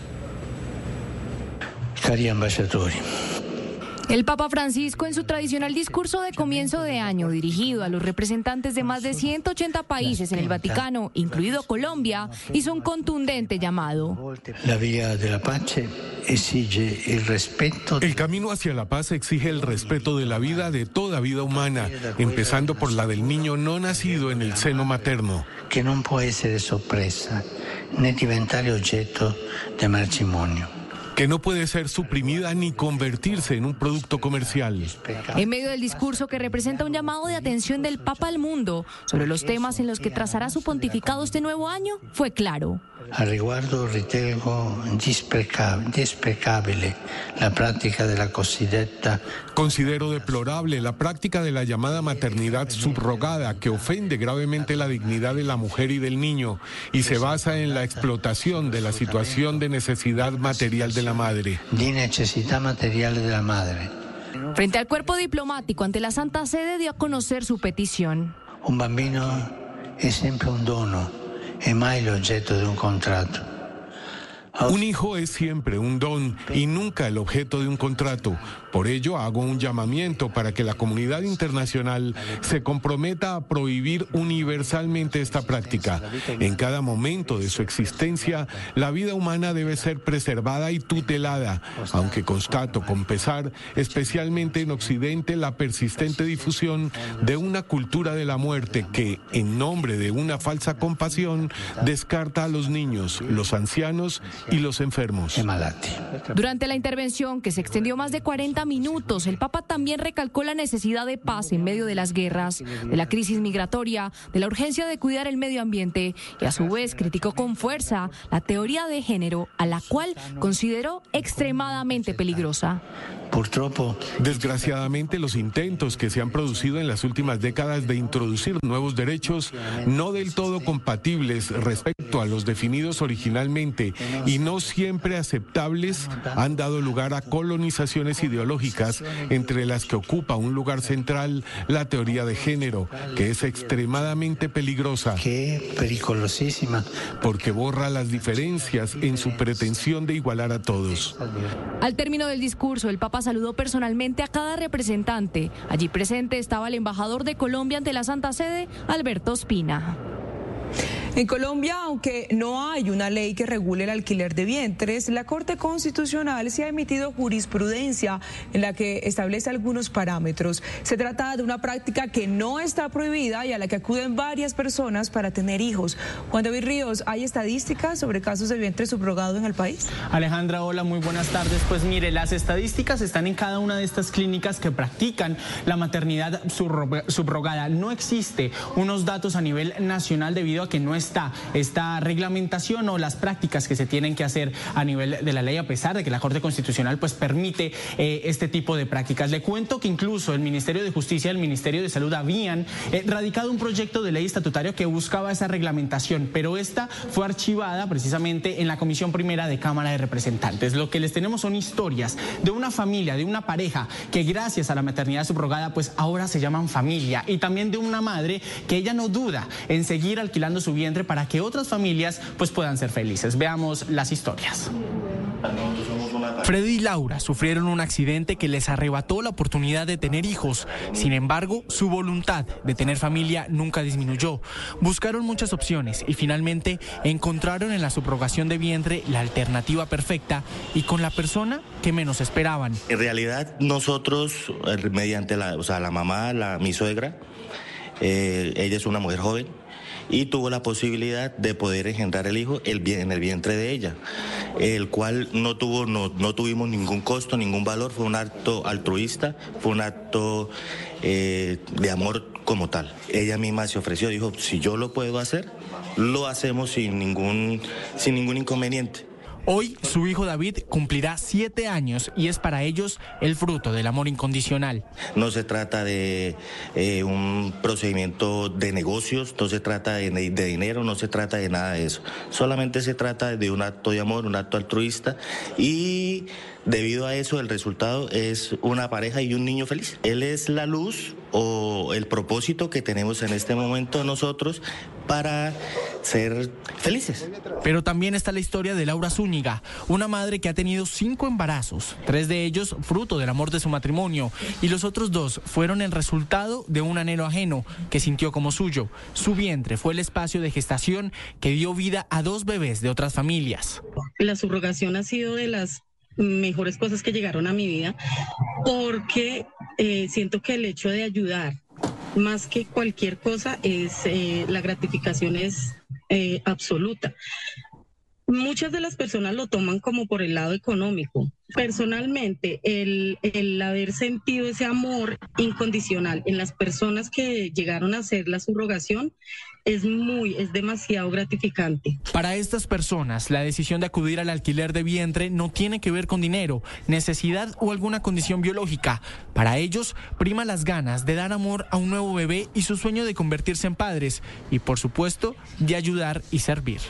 El Papa Francisco en su tradicional discurso de comienzo de año dirigido a los representantes de más de 180 países en el Vaticano, incluido Colombia, hizo un contundente llamado. La vía de la paz exige el respeto. El camino hacia la paz exige el respeto de la vida de toda vida humana, empezando por la del niño no nacido en el seno materno. Que no puede ser sorpresa ni diventare oggetto de matrimonio que no puede ser suprimida ni convertirse en un producto comercial. En medio del discurso que representa un llamado de atención del Papa al mundo sobre los temas en los que trazará su pontificado este nuevo año, fue claro. Al riguardo ritengo desprecabile la práctica de la cosiddetta Considero deplorable la práctica de la llamada maternidad subrogada que ofende gravemente la dignidad de la mujer y del niño y se basa en la explotación de la situación de necesidad material de la madre. Di necesidad material de la madre. Frente al cuerpo diplomático ante la Santa Sede dio a conocer su petición. Un bambino es siempre un dono e mai l'oggetto di un contratto. Un hijo es siempre un don y nunca el objeto de un contrato. Por ello hago un llamamiento para que la comunidad internacional se comprometa a prohibir universalmente esta práctica. En cada momento de su existencia, la vida humana debe ser preservada y tutelada, aunque constato con pesar, especialmente en Occidente, la persistente difusión de una cultura de la muerte que, en nombre de una falsa compasión, descarta a los niños, los ancianos y los enfermos. Durante la intervención, que se extendió más de 40 minutos, el Papa también recalcó la necesidad de paz en medio de las guerras, de la crisis migratoria, de la urgencia de cuidar el medio ambiente y a su vez criticó con fuerza la teoría de género, a la cual consideró extremadamente peligrosa. Desgraciadamente, los intentos que se han producido en las últimas décadas de introducir nuevos derechos no del todo compatibles respecto a los definidos originalmente y no siempre aceptables han dado lugar a colonizaciones ideológicas entre las que ocupa un lugar central la teoría de género, que es extremadamente peligrosa. Qué peligrosísima. Porque borra las diferencias en su pretensión de igualar a todos. Al término del discurso, el Papa saludó personalmente a cada representante. Allí presente estaba el embajador de Colombia ante la Santa Sede, Alberto Espina. En Colombia, aunque no hay una ley que regule el alquiler de vientres, la Corte Constitucional se ha emitido jurisprudencia en la que establece algunos parámetros. Se trata de una práctica que no está prohibida y a la que acuden varias personas para tener hijos. Juan David Ríos, ¿hay estadísticas sobre casos de vientre subrogado en el país? Alejandra, hola, muy buenas tardes. Pues mire, las estadísticas están en cada una de estas clínicas que practican la maternidad subrogada. No existe unos datos a nivel nacional debido a que no es está esta reglamentación o las prácticas que se tienen que hacer a nivel de la ley, a pesar de que la Corte Constitucional pues permite eh, este tipo de prácticas. Le cuento que incluso el Ministerio de Justicia y el Ministerio de Salud habían eh, radicado un proyecto de ley estatutario que buscaba esa reglamentación, pero esta fue archivada precisamente en la Comisión Primera de Cámara de Representantes. Lo que les tenemos son historias de una familia, de una pareja que gracias a la maternidad subrogada pues ahora se llaman familia y también de una madre que ella no duda en seguir alquilando su vientre para que otras familias pues puedan ser felices. Veamos las historias. Freddy y Laura sufrieron un accidente que les arrebató la oportunidad de tener hijos. Sin embargo, su voluntad de tener familia nunca disminuyó. Buscaron muchas opciones y finalmente encontraron en la subrogación de vientre la alternativa perfecta y con la persona que menos esperaban. En realidad, nosotros, eh, mediante la, o sea, la mamá, la, mi suegra, eh, ella es una mujer joven, y tuvo la posibilidad de poder engendrar el hijo en el vientre de ella, el cual no, tuvo, no, no tuvimos ningún costo, ningún valor, fue un acto altruista, fue un acto eh, de amor como tal. Ella misma se ofreció, dijo, si yo lo puedo hacer, lo hacemos sin ningún, sin ningún inconveniente. Hoy su hijo David cumplirá siete años y es para ellos el fruto del amor incondicional. No se trata de eh, un procedimiento de negocios, no se trata de, de, dinero, no se trata de nada de eso. Solamente se trata de un acto de amor, un acto altruista y debido a eso el resultado es una pareja y un niño feliz. Él es la luz o el propósito que tenemos en este momento nosotros para ser felices. Pero también está la historia de Laura Zúñiga, una madre que ha tenido cinco embarazos, tres de ellos fruto del amor de su matrimonio y los otros dos fueron el resultado de un anhelo ajeno que sintió como suyo. Su vientre fue el espacio de gestación que dio vida a dos bebés de otras familias. La subrogación ha sido de las mejores cosas que llegaron a mi vida porque eh, siento que el hecho de ayudar más que cualquier cosa es eh, la gratificación es eh, absoluta. Muchas de las personas lo toman como por el lado económico. Personalmente, el, el, haber sentido ese amor incondicional en las personas que llegaron a hacer la subrogación es muy, es demasiado gratificante. Para estas personas, la decisión de acudir al alquiler de vientre no tiene que ver con dinero, necesidad o alguna condición biológica. Para ellos, prima las ganas de dar amor a un nuevo bebé y su sueño de convertirse en padres y, por supuesto, de ayudar y servir.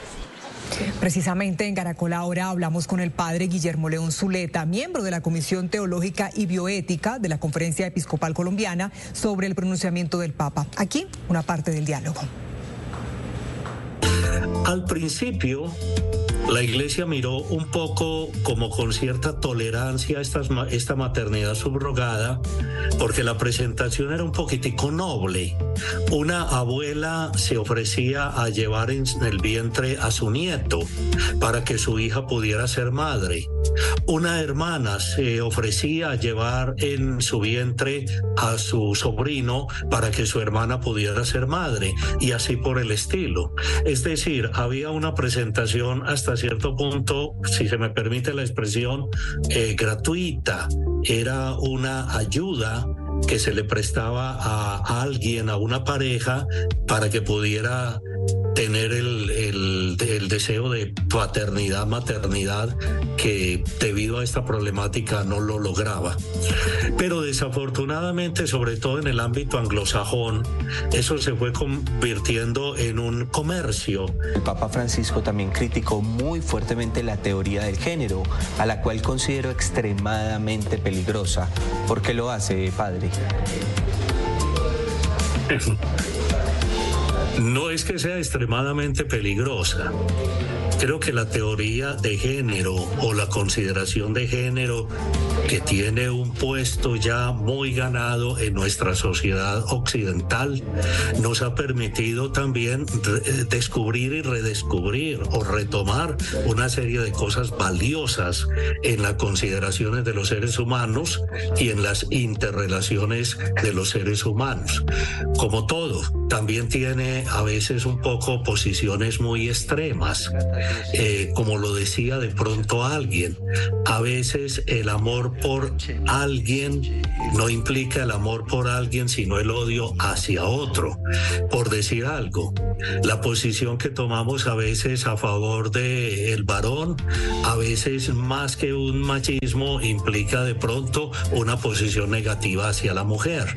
Precisamente en Caracol ahora hablamos con el padre Guillermo León Zuleta, miembro de la Comisión Teológica y Bioética de la Conferencia Episcopal Colombiana, sobre el pronunciamiento del Papa. Aquí una parte del diálogo. Al principio la iglesia miró un poco como con cierta tolerancia esta, esta maternidad subrogada, porque la presentación era un poquitico noble. Una abuela se ofrecía a llevar en el vientre a su nieto para que su hija pudiera ser madre. Una hermana se ofrecía a llevar en su vientre a su sobrino para que su hermana pudiera ser madre y así por el estilo. Es decir, había una presentación hasta cierto punto, si se me permite la expresión, eh, gratuita. Era una ayuda que se le prestaba a alguien, a una pareja, para que pudiera tener el, el, deseo de paternidad, maternidad, que debido a esta problemática no lo lograba. Pero desafortunadamente, sobre todo en el ámbito anglosajón, eso se fue convirtiendo en un comercio. El Papa Francisco también criticó muy fuertemente la teoría del género, a la cual considero extremadamente peligrosa. ¿Por qué lo hace, padre? No es que sea extremadamente peligrosa. Creo que la teoría de género o la consideración de género que tiene un puesto ya muy ganado en nuestra sociedad occidental nos ha permitido también eh, descubrir y redescubrir o retomar una serie de cosas valiosas en las consideraciones de los seres humanos y en las interrelaciones de los seres humanos. Como todo, también tiene a veces un poco posiciones muy extremas. Eh, como lo decía de pronto alguien, a veces el amor por alguien no implica el amor por alguien, sino el odio hacia otro. Por decir algo, la posición que tomamos a veces a favor del el varón, a veces más que un machismo, implica de pronto una posición negativa hacia la mujer.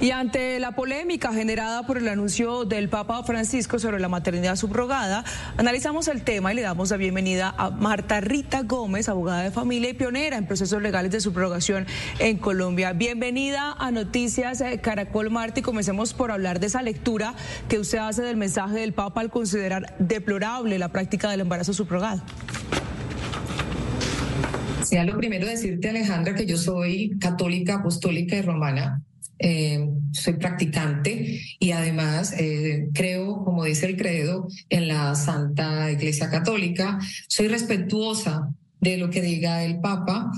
Y ante la polémica generada por el anuncio del Papa Francisco sobre la maternidad subrogada, analizamos el tema y le damos la bienvenida a Marta Rita Gómez, abogada de familia y pionera en procesos legales de subrogación en Colombia. Bienvenida a Noticias eh, Caracol Marta y comencemos por hablar de esa lectura que usted hace del mensaje del Papa al considerar deplorable la práctica del embarazo subrogado. Sea lo primero decirte, Alejandra, que yo soy católica, apostólica y romana eh, soy practicante y además eh, creo, como dice el credo, en la Santa Iglesia Católica. Soy respetuosa de lo que diga el Papa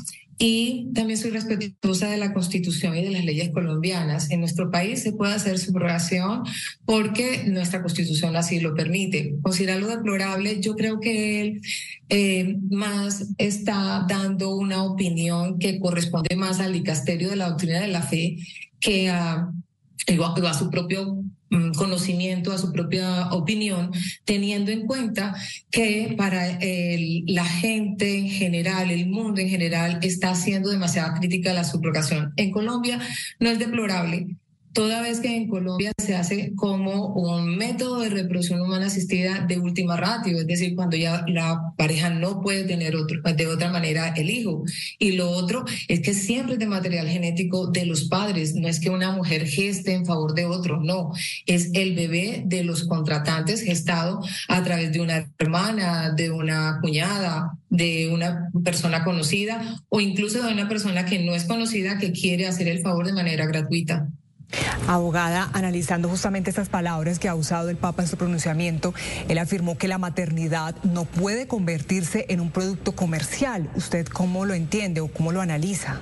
y también soy respetuosa de la Constitución y de las leyes colombianas. En nuestro país se puede hacer subrogación porque nuestra Constitución así lo permite. Considerarlo deplorable, yo creo que él eh, más está dando una opinión que corresponde más al dicasterio de la doctrina de la fe que a, a su propio mm, conocimiento, a su propia opinión, teniendo en cuenta que para la gente en general, el mundo en general, está haciendo demasiada crítica a la subrogación. En Colombia no es deplorable, toda vez que en Colombia se hace como un método de reproducción humana asistida de última ratio, es decir, cuando ya la pareja no puede tener otro, de otra manera el hijo. Y lo otro es que siempre es de material genético de los padres, no es que una mujer geste en favor de otro, no, es el bebé de los contratantes gestado a través de una hermana, de una cuñada, de una persona conocida o incluso de una persona que no es conocida que quiere hacer el favor de manera gratuita. Abogada, analizando justamente estas palabras que ha usado el Papa en su pronunciamiento, él afirmó que la maternidad no puede convertirse en un producto comercial. ¿Usted cómo lo entiende o cómo lo analiza?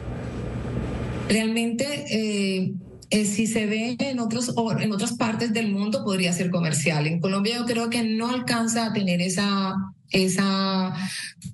Realmente, eh, si se ve en, otros, en otras partes del mundo, podría ser comercial. En Colombia yo creo que no alcanza a tener esa esa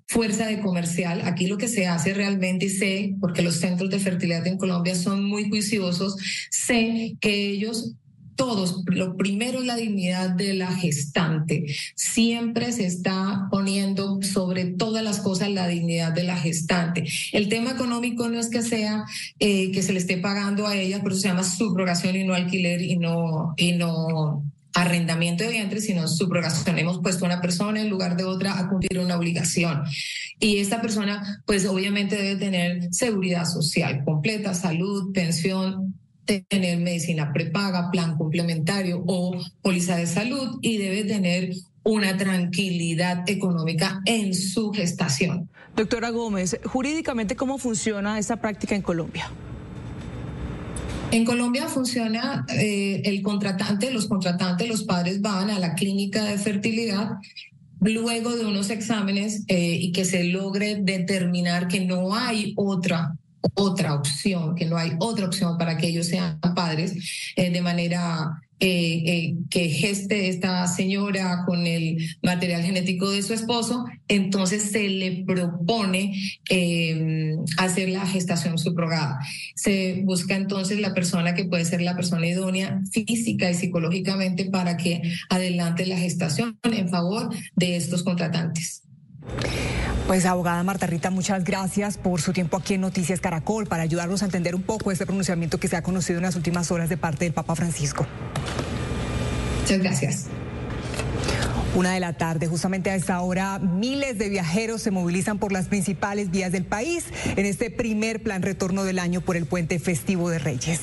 fuerza de comercial. Aquí lo que se hace realmente, y sé, porque los centros de fertilidad en Colombia son muy juiciosos, sé que ellos todos, lo primero es la dignidad de la gestante. Siempre se está poniendo sobre todas las cosas la dignidad de la gestante. El tema económico no es que sea eh, que se le esté pagando a ella, por eso se llama subrogación y no alquiler y no, y no arrendamiento de vientre, sino subrogación. Hemos puesto a una persona en lugar de otra a cumplir una obligación. Y esta persona, pues obviamente debe tener seguridad social completa, salud, pensión, tener medicina prepaga, plan complementario o póliza de salud y debe tener una tranquilidad económica en su gestación. Doctora Gómez, jurídicamente, ¿cómo funciona esta práctica en Colombia? En Colombia funciona eh, el contratante, los contratantes, los padres van a la clínica de fertilidad luego de unos exámenes eh, y que se logre determinar que no hay otra otra opción, que no hay otra opción para que ellos sean padres eh, de manera eh, eh, que geste esta señora con el material genético de su esposo, entonces se le propone hacer la gestación subrogada. Se busca entonces la persona que puede ser la persona idónea física y psicológicamente para que adelante la gestación en favor de estos contratantes. Pues abogada Marta Rita, muchas gracias por su tiempo aquí en Noticias Caracol para ayudarnos a entender un poco este pronunciamiento que se ha conocido en las últimas horas de parte del Papa Francisco. Muchas gracias. Una de la tarde, justamente a esta hora, miles de viajeros se movilizan por las principales vías del país en este primer plan retorno del año por el puente festivo de Reyes.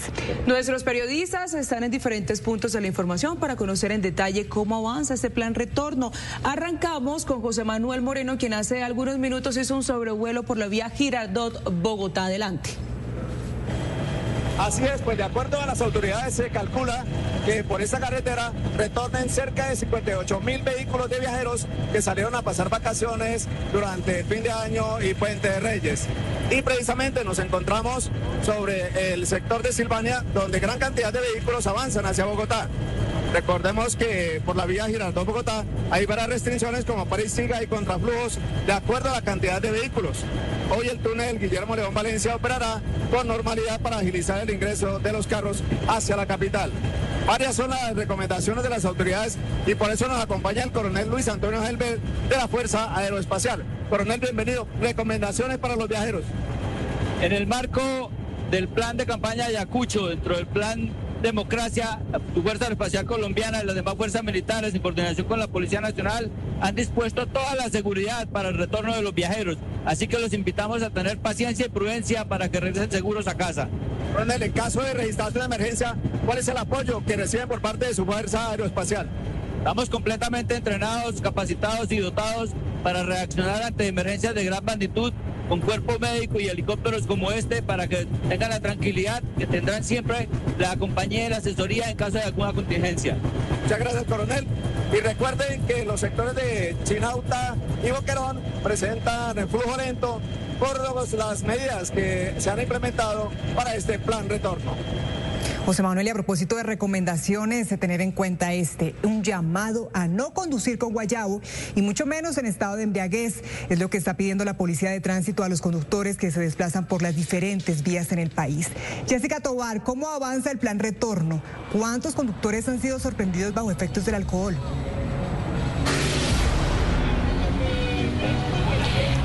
Nuestros periodistas están en diferentes puntos de la información para conocer en detalle cómo avanza este plan retorno. Arrancamos con José Manuel Moreno, quien hace algunos minutos hizo un sobrevuelo por la vía Girardot Bogotá. Adelante. Así es, pues de acuerdo a las autoridades se calcula que por esta carretera retornen cerca de 58 mil vehículos de viajeros que salieron a pasar vacaciones durante el fin de año y Puente de Reyes. Y precisamente nos encontramos sobre el sector de Silvania, donde gran cantidad de vehículos avanzan hacia Bogotá. Recordemos que por la vía Girardot-Bogotá hay varias restricciones como París-Siga y contraflujos de acuerdo a la cantidad de vehículos. Hoy el túnel Guillermo León Valencia operará con normalidad para agilizar el ingreso de los carros hacia la capital. Varias son las recomendaciones de las autoridades y por eso nos acompaña el coronel Luis Antonio Helbert de la Fuerza Aeroespacial. Coronel, bienvenido. Recomendaciones para los viajeros. En el marco del plan de campaña Ayacucho, dentro del plan Democracia, Fuerza Aeroespacial Colombiana y las demás fuerzas militares en coordinación con la Policía Nacional han dispuesto toda la seguridad para el retorno de los viajeros. Así que los invitamos a tener paciencia y prudencia para que regresen seguros a casa. Ronel, en caso de registración de emergencia, ¿cuál es el apoyo que reciben por parte de su Fuerza Aeroespacial? Estamos completamente entrenados, capacitados y dotados para reaccionar ante emergencias de gran magnitud con cuerpo médico y helicópteros como este para que tengan la tranquilidad que tendrán siempre la compañía y la asesoría en caso de alguna contingencia. Muchas gracias, coronel. Y recuerden que los sectores de Chinauta y Boquerón presentan el flujo lento por las medidas que se han implementado para este plan retorno. José Manuel, y a propósito de recomendaciones, de tener en cuenta este, un llamado a no conducir con guayabo y mucho menos en estado de embriaguez, es lo que está pidiendo la Policía de Tránsito a los conductores que se desplazan por las diferentes vías en el país. Jessica Tobar, ¿cómo avanza el plan retorno? ¿Cuántos conductores han sido sorprendidos bajo efectos del alcohol?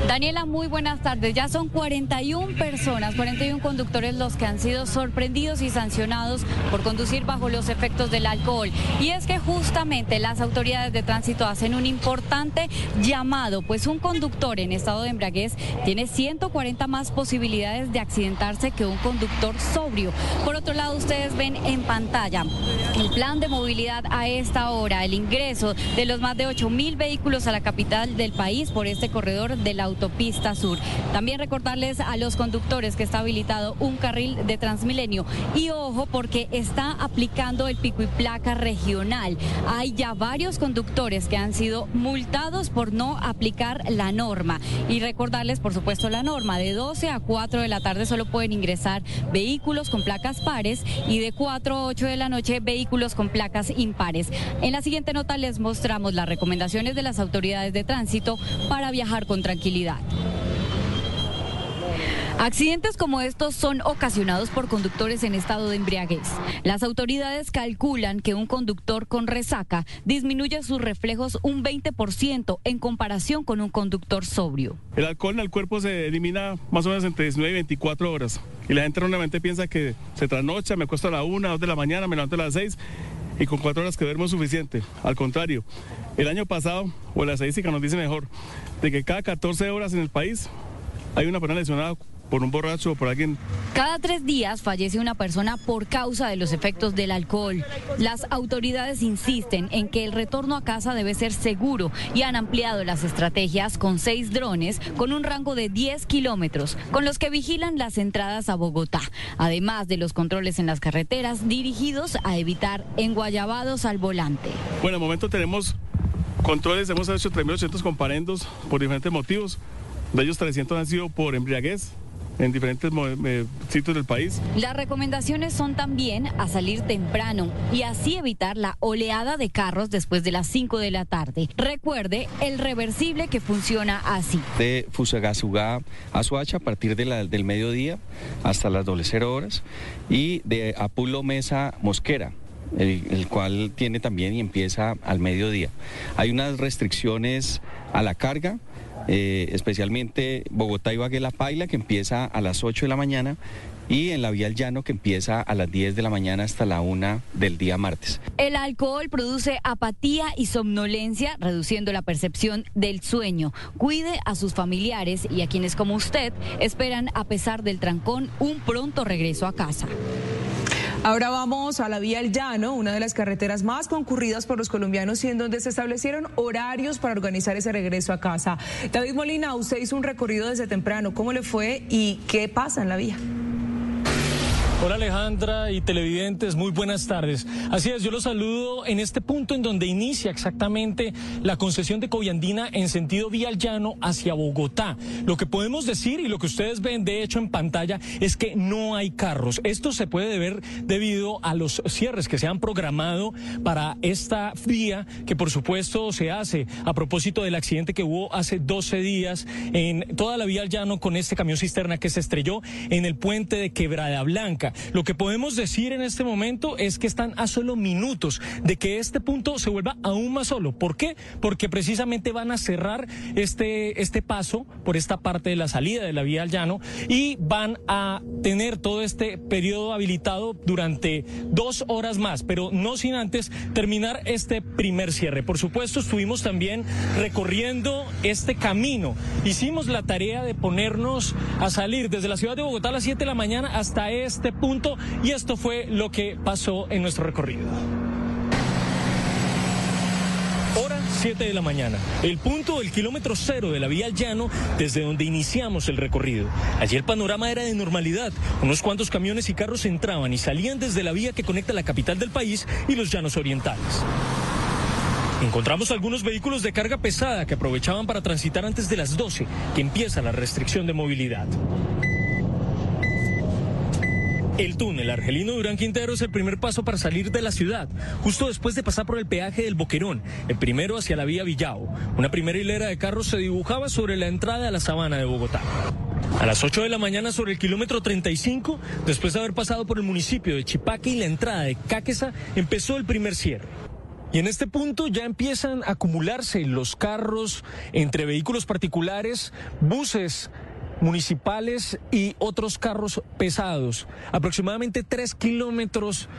Daniela, muy buenas tardes. Ya son 41 personas, 41 conductores los que han sido sorprendidos y sancionados por conducir bajo los efectos del alcohol. Y es que justamente las autoridades de tránsito hacen un importante llamado, pues un conductor en estado de embriaguez tiene 140 más posibilidades de accidentarse que un conductor sobrio. Por otro lado, ustedes ven en pantalla el plan de movilidad a esta hora, el ingreso de los más de 8 mil vehículos a la capital del país por este corredor de la autopista sur. También recordarles a los conductores que está habilitado un carril de Transmilenio. Y ojo porque está aplicando el pico y placa regional. Hay ya varios conductores que han sido multados por no aplicar la norma. Y recordarles, por supuesto, la norma. De 12 a 4 de la tarde solo pueden ingresar vehículos con placas pares y de 4 a 8 de la noche vehículos con placas impares. En la siguiente nota les mostramos las recomendaciones de las autoridades de tránsito para viajar con tranquilidad. Accidentes como estos son ocasionados por conductores en estado de embriaguez. Las autoridades calculan que un conductor con resaca disminuye sus reflejos un 20% en comparación con un conductor sobrio. El alcohol en el cuerpo se elimina más o menos entre 19 y 24 horas. Y la gente normalmente piensa que se trasnocha, me acuesto a la 1, 2 de la mañana, me levanto a las 6 y con 4 horas que duermo es suficiente. Al contrario, el año pasado, o la estadística nos dice mejor, de que cada 14 horas en el país hay una persona lesionada por un borracho o por alguien. Cada tres días fallece una persona por causa de los efectos del alcohol. Las autoridades insisten en que el retorno a casa debe ser seguro y han ampliado las estrategias con seis drones con un rango de 10 kilómetros, con los que vigilan las entradas a Bogotá, además de los controles en las carreteras dirigidos a evitar enguayabados al volante. Bueno, de momento tenemos controles, hemos hecho 3.800 comparendos por diferentes motivos. De ellos 300 han sido por embriaguez, en diferentes eh, sitios del país. Las recomendaciones son también a salir temprano y así evitar la oleada de carros después de las 5 de la tarde. Recuerde el reversible que funciona así. De Fusagasugá a Suacha a partir de la, del mediodía hasta las 0 horas y de Apulo Mesa Mosquera. El, el, cual tiene también y empieza al mediodía. Hay unas restricciones a la carga, eh, especialmente Bogotá y Baguela Paila, que empieza a las 8 de la mañana, y en la vía al llano que empieza a las 10 de la mañana hasta la 1 del día martes. El alcohol produce apatía y somnolencia, reduciendo la percepción del sueño. Cuide a sus familiares y a quienes como usted esperan, a pesar del trancón, un pronto regreso a casa. Ahora vamos a la vía El Llano, una de las carreteras más concurridas por los colombianos y en donde se establecieron horarios para organizar ese regreso a casa. David Molina, usted hizo un recorrido desde temprano. ¿Cómo le fue y qué pasa en la vía? Hola Alejandra y televidentes, muy buenas tardes. Así es, yo los saludo en este punto en donde inicia exactamente la concesión de Coviandina en sentido vía al llano hacia Bogotá. Lo que podemos decir y lo que ustedes ven de hecho en pantalla es que no hay carros. Esto se puede deber debido a los cierres que se han programado para esta vía que por supuesto se hace a propósito del accidente que hubo hace 12 días en toda la vía llano con este camión cisterna que se estrelló en el puente de Quebrada Blanca. Lo que podemos decir en este momento es que están a solo minutos de que este punto se vuelva aún más solo. ¿Por qué? Porque precisamente van a cerrar este, este paso por esta parte de la salida de la vía al llano y van a tener todo este periodo habilitado durante dos horas más, pero no sin antes terminar este primer cierre. Por supuesto, estuvimos también recorriendo este camino. Hicimos la tarea de ponernos a salir desde la ciudad de Bogotá a las 7 de la mañana hasta este punto y esto fue lo que pasó en nuestro recorrido. Hora 7 de la mañana. El punto del kilómetro cero de la vía al llano desde donde iniciamos el recorrido. Allí el panorama era de normalidad. Unos cuantos camiones y carros entraban y salían desde la vía que conecta la capital del país y los llanos orientales. Encontramos algunos vehículos de carga pesada que aprovechaban para transitar antes de las 12, que empieza la restricción de movilidad. El túnel Argelino Durán Quintero es el primer paso para salir de la ciudad, justo después de pasar por el peaje del Boquerón, el primero hacia la vía Villao. Una primera hilera de carros se dibujaba sobre la entrada a la sabana de Bogotá. A las 8 de la mañana sobre el kilómetro 35, después de haber pasado por el municipio de Chipaque y la entrada de Cáqueza, empezó el primer cierre. Y en este punto ya empiezan a acumularse los carros entre vehículos particulares, buses, municipales y otros carros pesados. Aproximadamente tres kilómetros